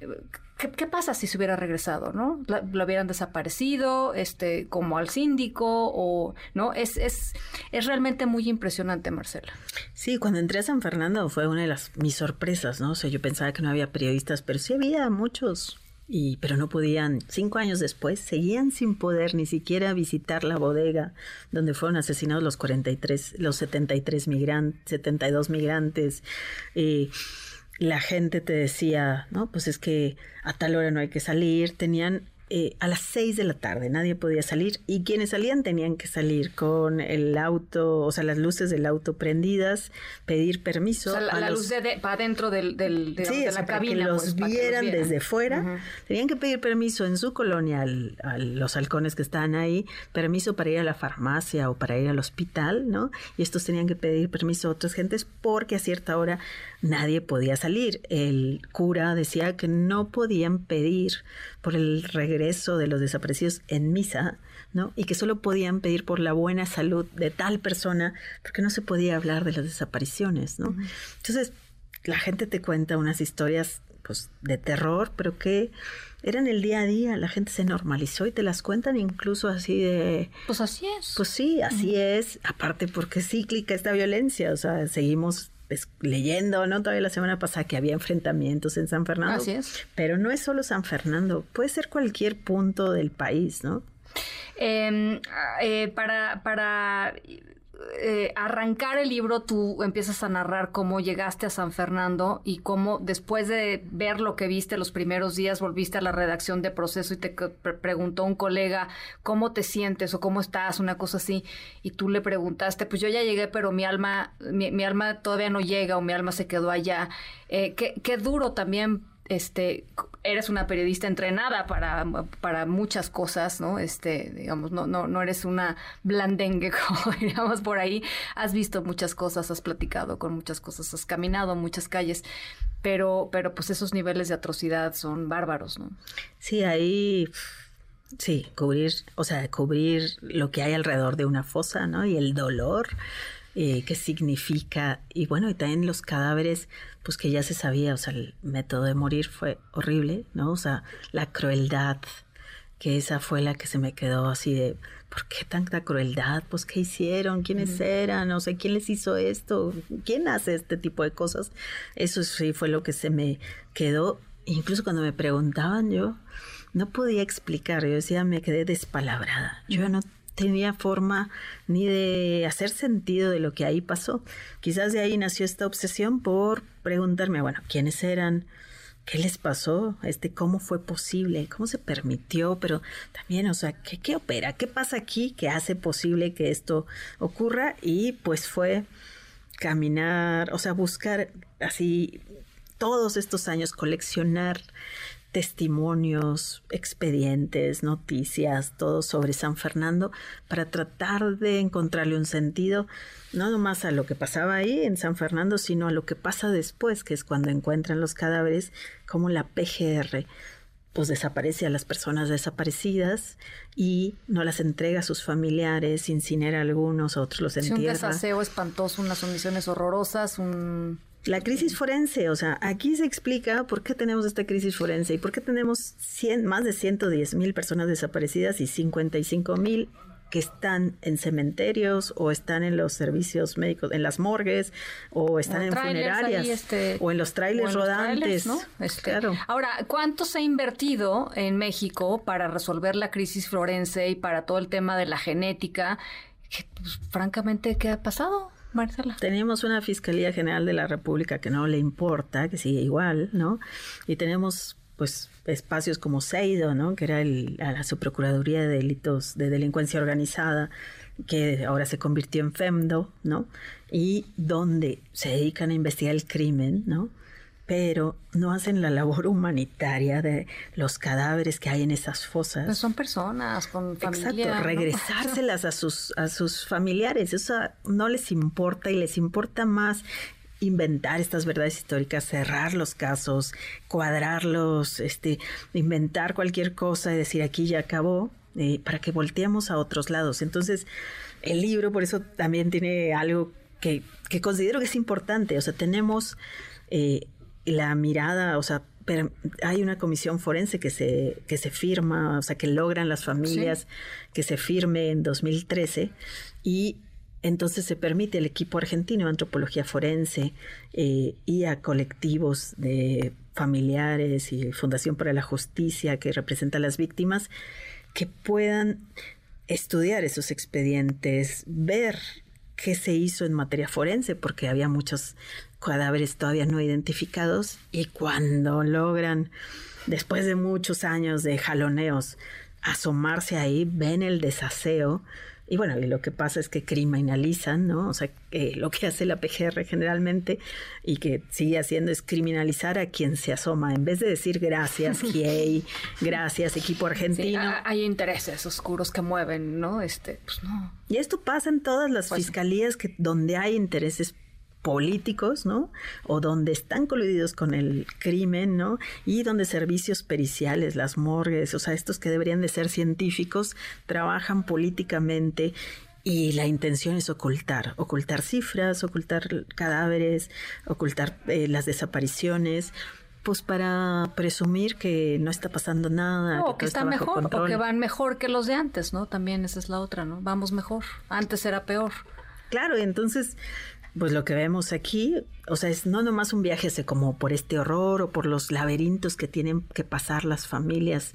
¿qué, pasa si se hubiera regresado, no? La- lo hubieran desaparecido, este, como al síndico, o no, es, es, es realmente muy impresionante, Marcela. Sí, cuando entré a San Fernando fue una de las mis sorpresas, ¿no? O sea, yo pensaba que no había periodistas, pero sí había muchos. Y, pero no podían, cinco años después, seguían sin poder ni siquiera visitar la bodega donde fueron asesinados los 43, los 73 migrantes, 72 migrantes. Eh, la gente te decía, no, pues es que a tal hora no hay que salir. Tenían eh, a las seis de la tarde, nadie podía salir y quienes salían tenían que salir con el auto, o sea, las luces del auto prendidas, pedir permiso. O sea, la, a la los- luz de, de- para dentro del, del, Sí, de la para cabina. que los pues, para que los vieran desde fuera. Tenían que pedir permiso en su colonia al- a los halcones que estaban ahí, permiso para ir a la farmacia o para ir al hospital, ¿no? Y estos tenían que pedir permiso a otras gentes porque a cierta hora nadie podía salir. El cura decía que no podían pedir por el regreso de los desaparecidos en misa, ¿no? Y que solo podían pedir por la buena salud de tal persona porque no se podía hablar de las desapariciones, ¿no? Entonces, la gente te cuenta unas historias pues, de terror, pero que eran el día a día, la gente se normalizó y te las cuentan incluso así de... Pues así es. Pues sí, así es, aparte porque es cíclica esta violencia, o sea, seguimos pues, leyendo, ¿no? Todavía la semana pasada que había enfrentamientos en San Fernando. Así es. Pero no es solo San Fernando, puede ser cualquier punto del país, ¿no? Em, eh, para, para eh, arrancar el libro, tú empiezas a narrar cómo llegaste a San Fernando y cómo después de ver lo que viste los primeros días, volviste a la redacción de proceso y te preguntó un colega cómo te sientes o cómo estás, una cosa así, y tú le preguntaste, pues yo ya llegué, pero mi alma, mi, mi alma todavía no llega o mi alma se quedó allá. Eh, qué duro también este eres una periodista entrenada para, para muchas cosas, ¿no? Este, digamos, no, no, no eres una blandengue, [LAUGHS] como diríamos por ahí. Has visto muchas cosas, has platicado con muchas cosas, has caminado muchas calles, pero, pero pues esos niveles de atrocidad son bárbaros, ¿no? Sí, ahí, sí, cubrir, o sea, cubrir lo que hay alrededor de una fosa, ¿no? Y el dolor eh, que significa, y bueno, y también los cadáveres, pues que ya se sabía, o sea, el método de morir fue horrible, ¿no? O sea, la crueldad, que esa fue la que se me quedó así de, ¿por qué tanta crueldad? Pues, ¿qué hicieron? ¿Quiénes eran? No sé, ¿quién les hizo esto? ¿Quién hace este tipo de cosas? Eso sí fue lo que se me quedó. Incluso cuando me preguntaban, yo no podía explicar. Yo decía, me quedé despalabrada. Yo no tenía forma ni de hacer sentido de lo que ahí pasó. Quizás de ahí nació esta obsesión por preguntarme, bueno, ¿quiénes eran? ¿Qué les pasó? Este, ¿Cómo fue posible? ¿Cómo se permitió? Pero también, o sea, ¿qué, qué opera? ¿Qué pasa aquí que hace posible que esto ocurra? Y pues fue caminar, o sea, buscar así todos estos años, coleccionar testimonios, expedientes, noticias, todo sobre San Fernando para tratar de encontrarle un sentido, no nomás a lo que pasaba ahí en San Fernando, sino a lo que pasa después, que es cuando encuentran los cadáveres, como la PGR pues desaparece a las personas desaparecidas y no las entrega a sus familiares, incinera a algunos, a otros los Sí, un entierra. desaseo espantoso, unas omisiones horrorosas, un... La crisis forense, o sea, aquí se explica por qué tenemos esta crisis forense y por qué tenemos 100, más de 110 mil personas desaparecidas y 55 mil que están en cementerios o están en los servicios médicos, en las morgues o están o en funerarias ahí, este, o en los trailers o en los rodantes. trailers, ¿no? Este, Claro. Ahora, ¿cuánto se ha invertido en México para resolver la crisis forense y para todo el tema de la genética? Que, pues, francamente, ¿qué ha pasado, Marcela? Tenemos una Fiscalía General de la República que no le importa, que sigue igual, ¿no? Y tenemos pues espacios como Seido, ¿no? Que era el, a la Subprocuraduría de Delitos de Delincuencia Organizada, que ahora se convirtió en FEMDO, ¿no? Y donde se dedican a investigar el crimen, ¿no? Pero no hacen la labor [LAUGHS] humanitaria de los cadáveres que hay en esas fosas. Pues son personas con familia. Exacto, ¿no? regresárselas a sus, a sus familiares. Eso no les importa y les importa más inventar estas verdades históricas, cerrar los casos, cuadrarlos, este, inventar cualquier cosa y decir aquí ya acabó, eh, para que volteemos a otros lados. Entonces, el libro por eso también tiene algo que, que considero que es importante. O sea, tenemos eh, la mirada, o sea, pero hay una comisión forense que se, que se firma, o sea, que logran las familias que se firme en 2013 y entonces se permite al equipo argentino de antropología forense eh, y a colectivos de familiares y Fundación para la Justicia que representa a las víctimas que puedan estudiar esos expedientes, ver qué se hizo en materia forense, porque había muchos cadáveres todavía no identificados y cuando logran, después de muchos años de jaloneos, asomarse ahí, ven el desaseo y bueno, y lo que pasa es que criminalizan, ¿no? O sea, que lo que hace la PGR generalmente y que sigue haciendo es criminalizar a quien se asoma. En vez de decir gracias, [LAUGHS] GIEI, gracias, equipo argentino. ha- hay intereses oscuros que mueven, ¿no? Este, pues no. Y esto pasa en todas las fiscalías que donde hay intereses políticos, ¿no? O donde están coludidos con el crimen, ¿no? Y donde servicios periciales, las morgues, o sea, estos que deberían de ser científicos, trabajan políticamente y la intención es ocultar, ocultar cifras, ocultar cadáveres, ocultar eh, las desapariciones, pues para presumir que no está pasando nada. No, que, o que está mejor, o que van mejor que los de antes, ¿no? También esa es la otra, ¿no? Vamos mejor. Antes era peor. Claro, entonces, pues lo que vemos aquí, o sea, es no nomás un viaje ese como por este horror o por los laberintos que tienen que pasar las familias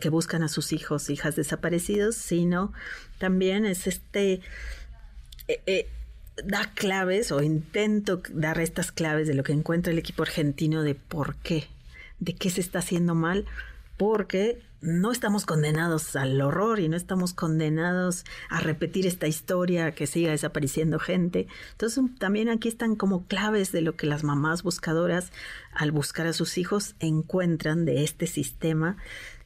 que buscan a sus hijos, hijas desaparecidos, sino también es este eh, eh, da claves o intento dar estas claves de lo que encuentra el equipo argentino de por qué, de qué se está haciendo mal, porque no estamos condenados al horror y no estamos condenados a repetir esta historia que siga desapareciendo gente. Entonces también aquí están como claves de lo que las mamás buscadoras al buscar a sus hijos encuentran de este sistema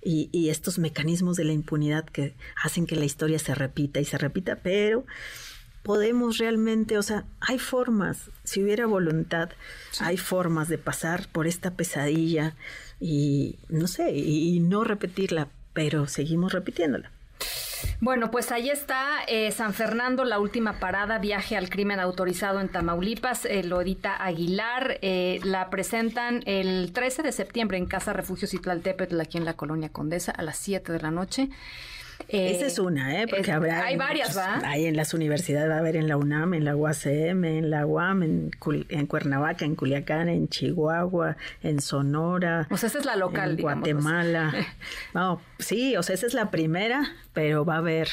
y, y estos mecanismos de la impunidad que hacen que la historia se repita y se repita, pero podemos realmente, o sea, hay formas, si hubiera voluntad, hay formas de pasar por esta pesadilla y no sé, y, y no repetirla, pero seguimos repitiéndola. Bueno, pues ahí está eh, San Fernando, la última parada, viaje al crimen autorizado en Tamaulipas, eh, Aguilar, eh, la presentan el 13 de septiembre en Casa Refugio Citlaltépetl, aquí en la Colonia Condesa, a las 7 de la noche. Eh, Esa es una, ¿eh? Porque es- habrá. Hay varias, ¿va? Hay en las universidades, va a haber en la UNAM, en la UACM, en la UAM, en, Cul- en Cuernavaca, en Culiacán, en Chihuahua, en Sonora. O sea, esa es la local, En digamos, Guatemala. [LAUGHS] No, sí, o sea, esa es la primera, pero va a haber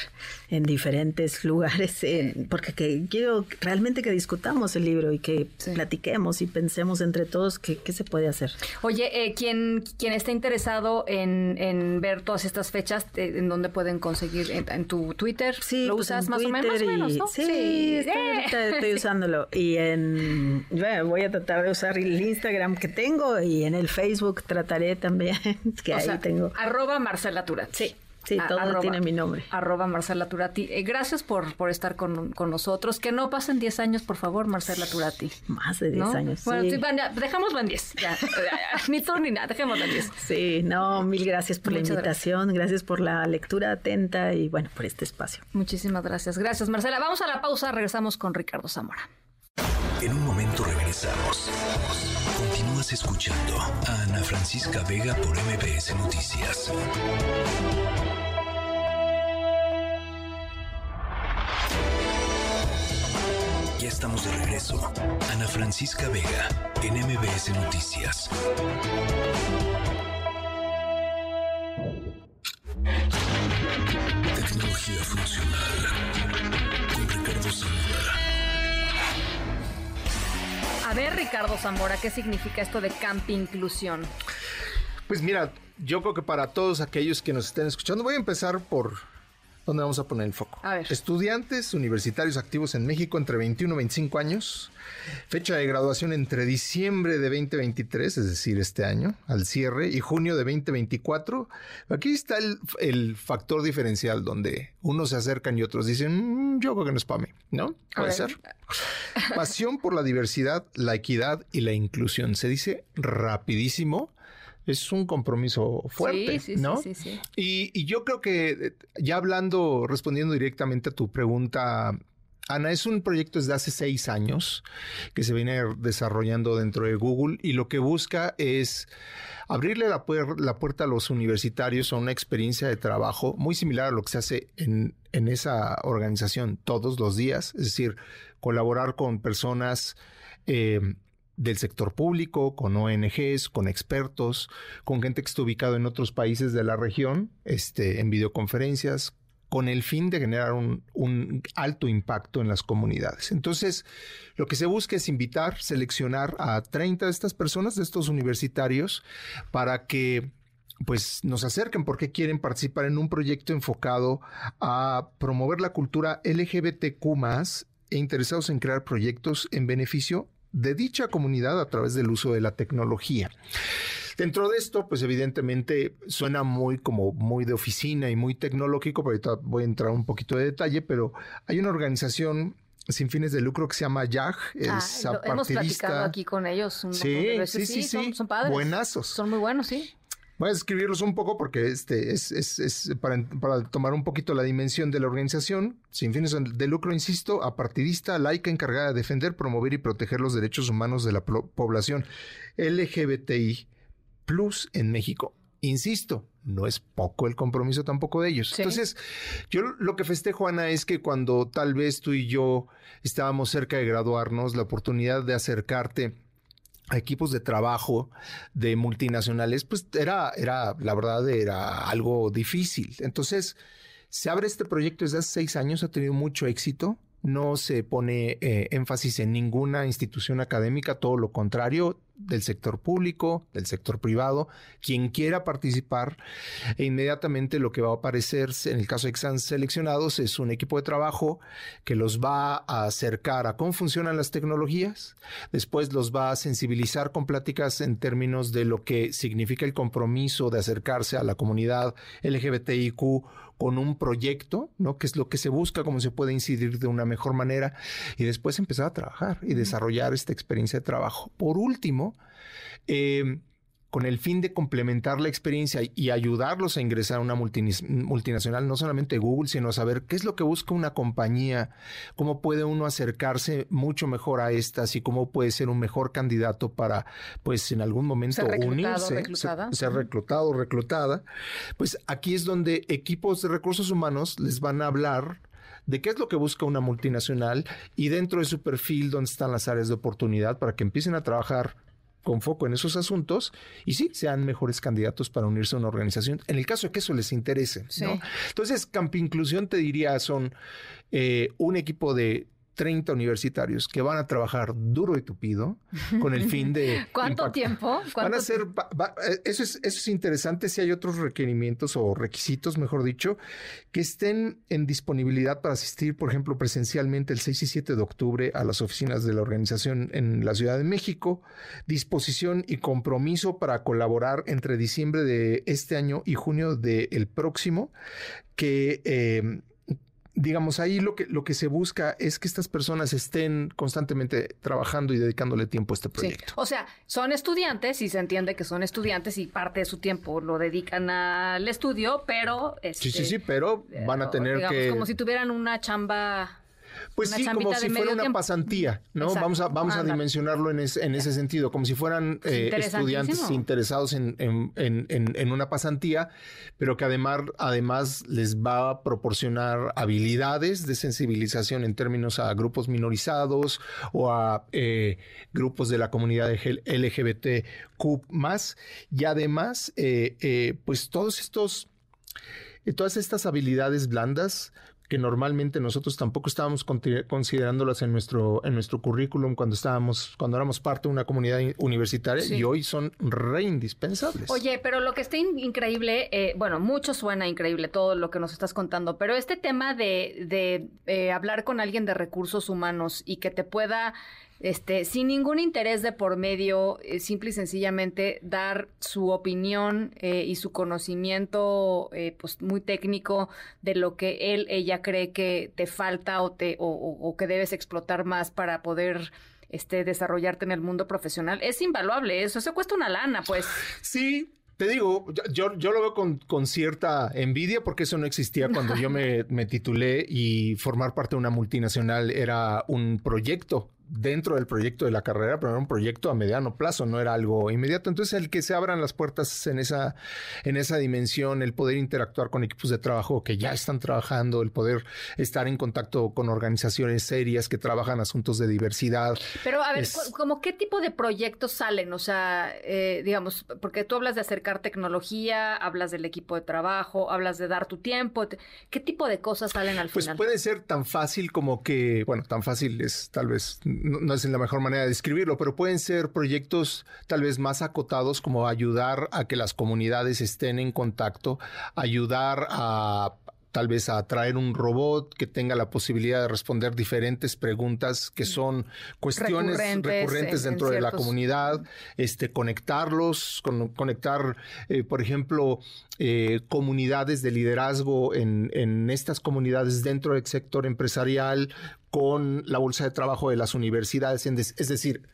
en diferentes lugares, en- porque que, quiero realmente que discutamos el libro y que platiquemos y pensemos entre todos qué, qué se puede hacer. Oye, eh, quien, quien esté interesado en, en ver todas estas fechas, eh, ¿en dónde pueden conseguir? ¿En, en tu Twitter? ¿Lo pues, usas en más, o menos, más o Twitter menos? y- ¿no? Sí, estoy, Eh. ahorita estoy [LAUGHS] usándolo. Y en. bueno, voy a tratar de usar el Instagram que tengo y en el Facebook trataré también, [LAUGHS] que O ahí sea, tengo. Arroba Marcela Turati. Sí. Sí, todo tiene mi nombre. Arroba Marcela Turati. Eh, gracias por, por estar con, con nosotros. Que no pasen 10 años, por favor, Marcela Turati. Más de 10 ¿No? años. Bueno, sí. sí, van, ya, dejémoslo en 10. Ya. ni tú ni nada, dejémoslo en 10. Sí, no, mil gracias por Muchas la invitación, gracias. por la lectura atenta y bueno, por este espacio. Muchísimas gracias. Gracias, Marcela. Vamos a la pausa. Regresamos con Ricardo Zamora. En un momento regresamos. Continúas escuchando a Ana Francisca Vega por MBS Noticias. Ya estamos de regreso. Ana Francisca Vega en MBS Noticias. Tecnología funcional con Ricardo Zamora. A ver, Ricardo Zamora, ¿qué significa esto de camp inclusión? Pues mira, yo creo que para todos aquellos que nos estén escuchando, voy a empezar por dónde vamos a poner el foco. A ver. Estudiantes universitarios activos en México entre 21 y 25 años, fecha de graduación entre diciembre de 2023, es decir, este año, al cierre, y junio de 2024. Aquí está el, el factor diferencial donde unos se acercan y otros dicen, "Mm, yo creo que no es para mí, ¿no? Puede ser. Pasión por la diversidad, la equidad y la inclusión. Se dice rapidísimo. Es un compromiso fuerte, Sí, sí, sí, ¿no? sí, sí. Y, y yo creo que eh, ya hablando, respondiendo directamente a tu pregunta, Ana, es un proyecto desde hace seis años que se viene desarrollando dentro de Google y lo que busca es abrirle la, puer- la puerta a los universitarios a una experiencia de trabajo muy similar a lo que se hace en, en esa organización todos los días, es decir, colaborar con personas eh, del sector público, con ONGs, con expertos, con gente que está ubicado en otros países de la región, este, en videoconferencias, con el fin de generar un, alto impacto en las comunidades. Entonces, lo que se busca es invitar, seleccionar a 30 de estas personas, de estos universitarios, para que pues nos acerquen porque quieren participar en un proyecto enfocado a promover la cultura LGBTQ e interesados en crear proyectos en beneficio de dicha comunidad a través del uso de la tecnología. Dentro de esto, pues evidentemente suena muy como muy de oficina y muy tecnológico, pero ahorita voy a entrar un poquito de detalle, pero hay una organización sin fines de lucro que se llama YAG, es Ah, lo- hemos platicado aquí con ellos un Sí, de veces. sí, sí, son, sí. son padres. Buenazos. Son muy buenos, sí. Voy a escribirlos un poco porque este es, es, es para, para, tomar un poquito la dimensión de la organización, sin fines de lucro, insisto, apartidista, laica, encargada de defender, promover y proteger los derechos humanos de la población LGBTI plus en México. Insisto, no es poco el compromiso tampoco de ellos. Entonces, yo lo que festejo, Ana, es que cuando tal vez tú y yo estábamos cerca de graduarnos, la oportunidad de acercarte equipos de trabajo de multinacionales, pues era, era, la verdad, era algo difícil. Entonces, se abre este proyecto desde hace seis años, ha tenido mucho éxito no se pone eh, énfasis en ninguna institución académica, todo lo contrario, del sector público, del sector privado, quien quiera participar, e inmediatamente lo que va a aparecer en el caso de que sean seleccionados es un equipo de trabajo que los va a acercar a cómo funcionan las tecnologías, después los va a sensibilizar con pláticas en términos de lo que significa el compromiso de acercarse a la comunidad LGBTIQ con un proyecto, ¿no? Que es lo que se busca, cómo se puede incidir de una mejor manera y después empezar a trabajar y desarrollar esta experiencia de trabajo. Por último, eh, con el fin de complementar la experiencia y ayudarlos a ingresar a una multinacional, no solamente Google, sino saber qué es lo que busca una compañía, cómo puede uno acercarse mucho mejor a estas y cómo puede ser un mejor candidato para, pues, en algún momento unirse, ser, reclutado, reclutada. Pues aquí es donde equipos de recursos humanos les van a hablar de qué es lo que busca una multinacional y dentro de su perfil dónde están las áreas de oportunidad para que empiecen a trabajar con foco en esos asuntos y sí, sean mejores candidatos para unirse a una organización, en el caso de que eso les interese. ¿no? Entonces, Camp Inclusión te diría son eh, un equipo de 30 universitarios que van a trabajar duro y tupido con el fin de... [LAUGHS] ¿Cuánto tiempo? van a ser... Eh, eso, es, eso es interesante si hay otros requerimientos o requisitos, mejor dicho, que estén en disponibilidad para asistir, por ejemplo, presencialmente el 6 y 7 de octubre a las oficinas de la organización en la Ciudad de México, disposición y compromiso para colaborar entre diciembre de este año y junio del próximo, que... Eh, digamos, ahí lo que, lo que se busca es que estas personas estén constantemente trabajando y dedicándole tiempo a este proyecto. O sea, son estudiantes y se entiende que son estudiantes y parte de su tiempo lo dedican al estudio, pero... sí, sí, sí, pero van a eh, tener que... Como si tuvieran una chamba pues sí, como si fuera una pasantía, ¿no? Vamos a, vamos a dimensionarlo en, en, ese sentido, como si fueran eh, estudiantes interesados en, en, una pasantía, pero que además, además les va a proporcionar habilidades de sensibilización en términos a grupos minorizados o a eh, grupos de la comunidad LGBTQ más, y además, eh, pues todos estos todas estas habilidades blandas que normalmente nosotros tampoco estábamos considerándolas en nuestro, en nuestro currículum cuando estábamos, cuando éramos parte de una comunidad universitaria y hoy son re indispensables. Oye, pero lo que está increíble, eh, bueno, mucho suena increíble todo lo que nos estás contando, pero este tema de, de eh, hablar con alguien de recursos humanos y que te pueda este, sin ningún interés de por medio, eh, simple y sencillamente dar su opinión eh, y su conocimiento eh, pues muy técnico de lo que él, ella cree que te falta o, te, o, que debes explotar más para poder este, desarrollarte en el mundo profesional. Es invaluable, eso se cuesta una lana, pues. Sí, te digo, yo, yo lo veo con, con, cierta envidia porque eso no existía cuando yo me, [LAUGHS] me, titulé y formar parte de una multinacional era un proyecto dentro del proyecto de la carrera, pero era un proyecto a mediano plazo, no era algo inmediato. Entonces, el que se abran las puertas en esa, en esa dimensión, el poder interactuar con equipos de trabajo que ya están trabajando, el poder estar en contacto con organizaciones serias que trabajan asuntos de diversidad. Pero, a ver, ¿como qué tipo de proyectos salen? O sea, eh, digamos, porque tú hablas de acercar tecnología, hablas del equipo de trabajo, hablas de dar tu tiempo. ¿Ququé tipo de cosas salen al pues final? Pues puede ser tan fácil como que, bueno, tan fácil es tal vez no, es la mejor manera de describirlo, pero pueden ser proyectos tal vez más acotados como ayudar a que las comunidades estén en contacto, ayudar a tal vez a traer un robot que tenga la posibilidad de responder diferentes preguntas que son cuestiones recurrentes, dentro de la comunidad, este, conectarlos, conectar, eh, por ejemplo, eh, comunidades de liderazgo en, en estas comunidades dentro del sector empresarial con la bolsa de trabajo de las universidades, es decir,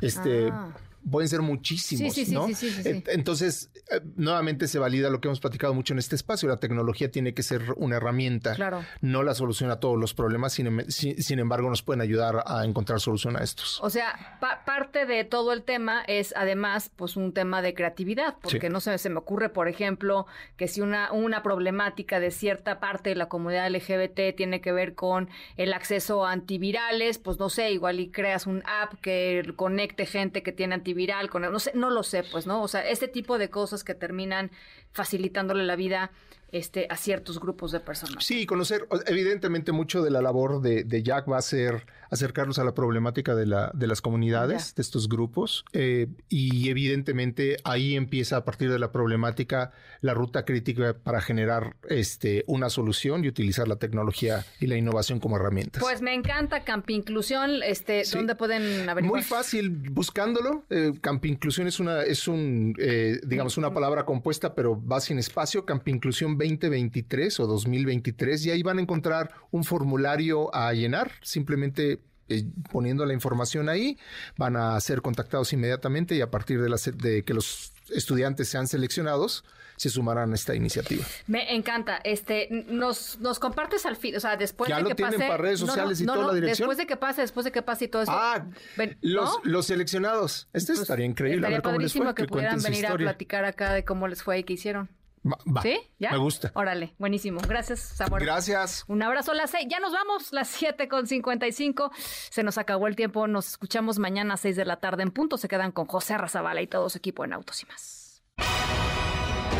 este... Ah pueden ser muchísimos, Sí, sí, ¿no? sí, sí, sí, sí. Ent- Entonces, eh, nuevamente se valida lo que hemos platicado mucho en este espacio. La tecnología tiene que ser una herramienta, Claro. no la solución a todos los problemas, sin, em- sin- embargo, nos pueden ayudar a encontrar solución a estos. O sea, pa- parte de todo el tema es además pues un tema de creatividad, porque no sé, se me ocurre, por ejemplo, que si una, una problemática de cierta parte de la comunidad LGBT tiene que ver con el acceso a antivirales, pues no sé, igual y creas un app que conecte gente que tiene antiviral, con, no sé, no lo sé, pues, ¿no? O sea, este tipo de cosas que terminan facilitándole la vida este, a ciertos grupos de personas. Sí, conocer, evidentemente mucho de la labor de, de Jack va a ser acercarnos a la problemática de, la, de las comunidades, de estos grupos, eh, y evidentemente ahí empieza a partir de la problemática la ruta crítica para generar este, una solución y utilizar la tecnología y la innovación como herramientas. Pues me encanta Campi Inclusión, este, ¿dónde pueden averiguar? Muy fácil buscándolo. Eh, Campi Inclusión es una, es un, eh, digamos, una palabra compuesta, pero va sin espacio. Campi Inclusión 2023 o 2023. Y ahí van a encontrar un formulario a llenar. Simplemente eh, poniendo la información ahí, van a ser contactados inmediatamente y a partir de, la de que los estudiantes sean seleccionados, se sumarán a esta iniciativa. Me encanta. Este, nos, nos compartes al fin, o sea, después Ya de lo que tienen pase. para redes No, no, sociales y no, toda no, la dirección. Después de que pase, después de que pase y todo eso. Ah, ven- Los, ¿no? los seleccionados. Esto estaría increíble. a Estaría ver cómo les fue, que, que pudieran venir a platicar acá de cómo les fue y qué hicieron. Va. ¿Sí? ¿Ya? Me gusta. Órale, buenísimo. Gracias, Sabor. Gracias. Un abrazo a las seis. Ya nos vamos, las siete con cincuenta y cinco. Se nos acabó el tiempo. Nos escuchamos mañana a seis de la tarde en punto. Se quedan con José Razabala y todo su equipo en Autos y más.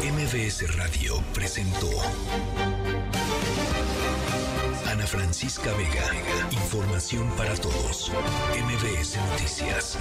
MBS Radio presentó Ana Francisca Vega. Información para todos. MBS Noticias.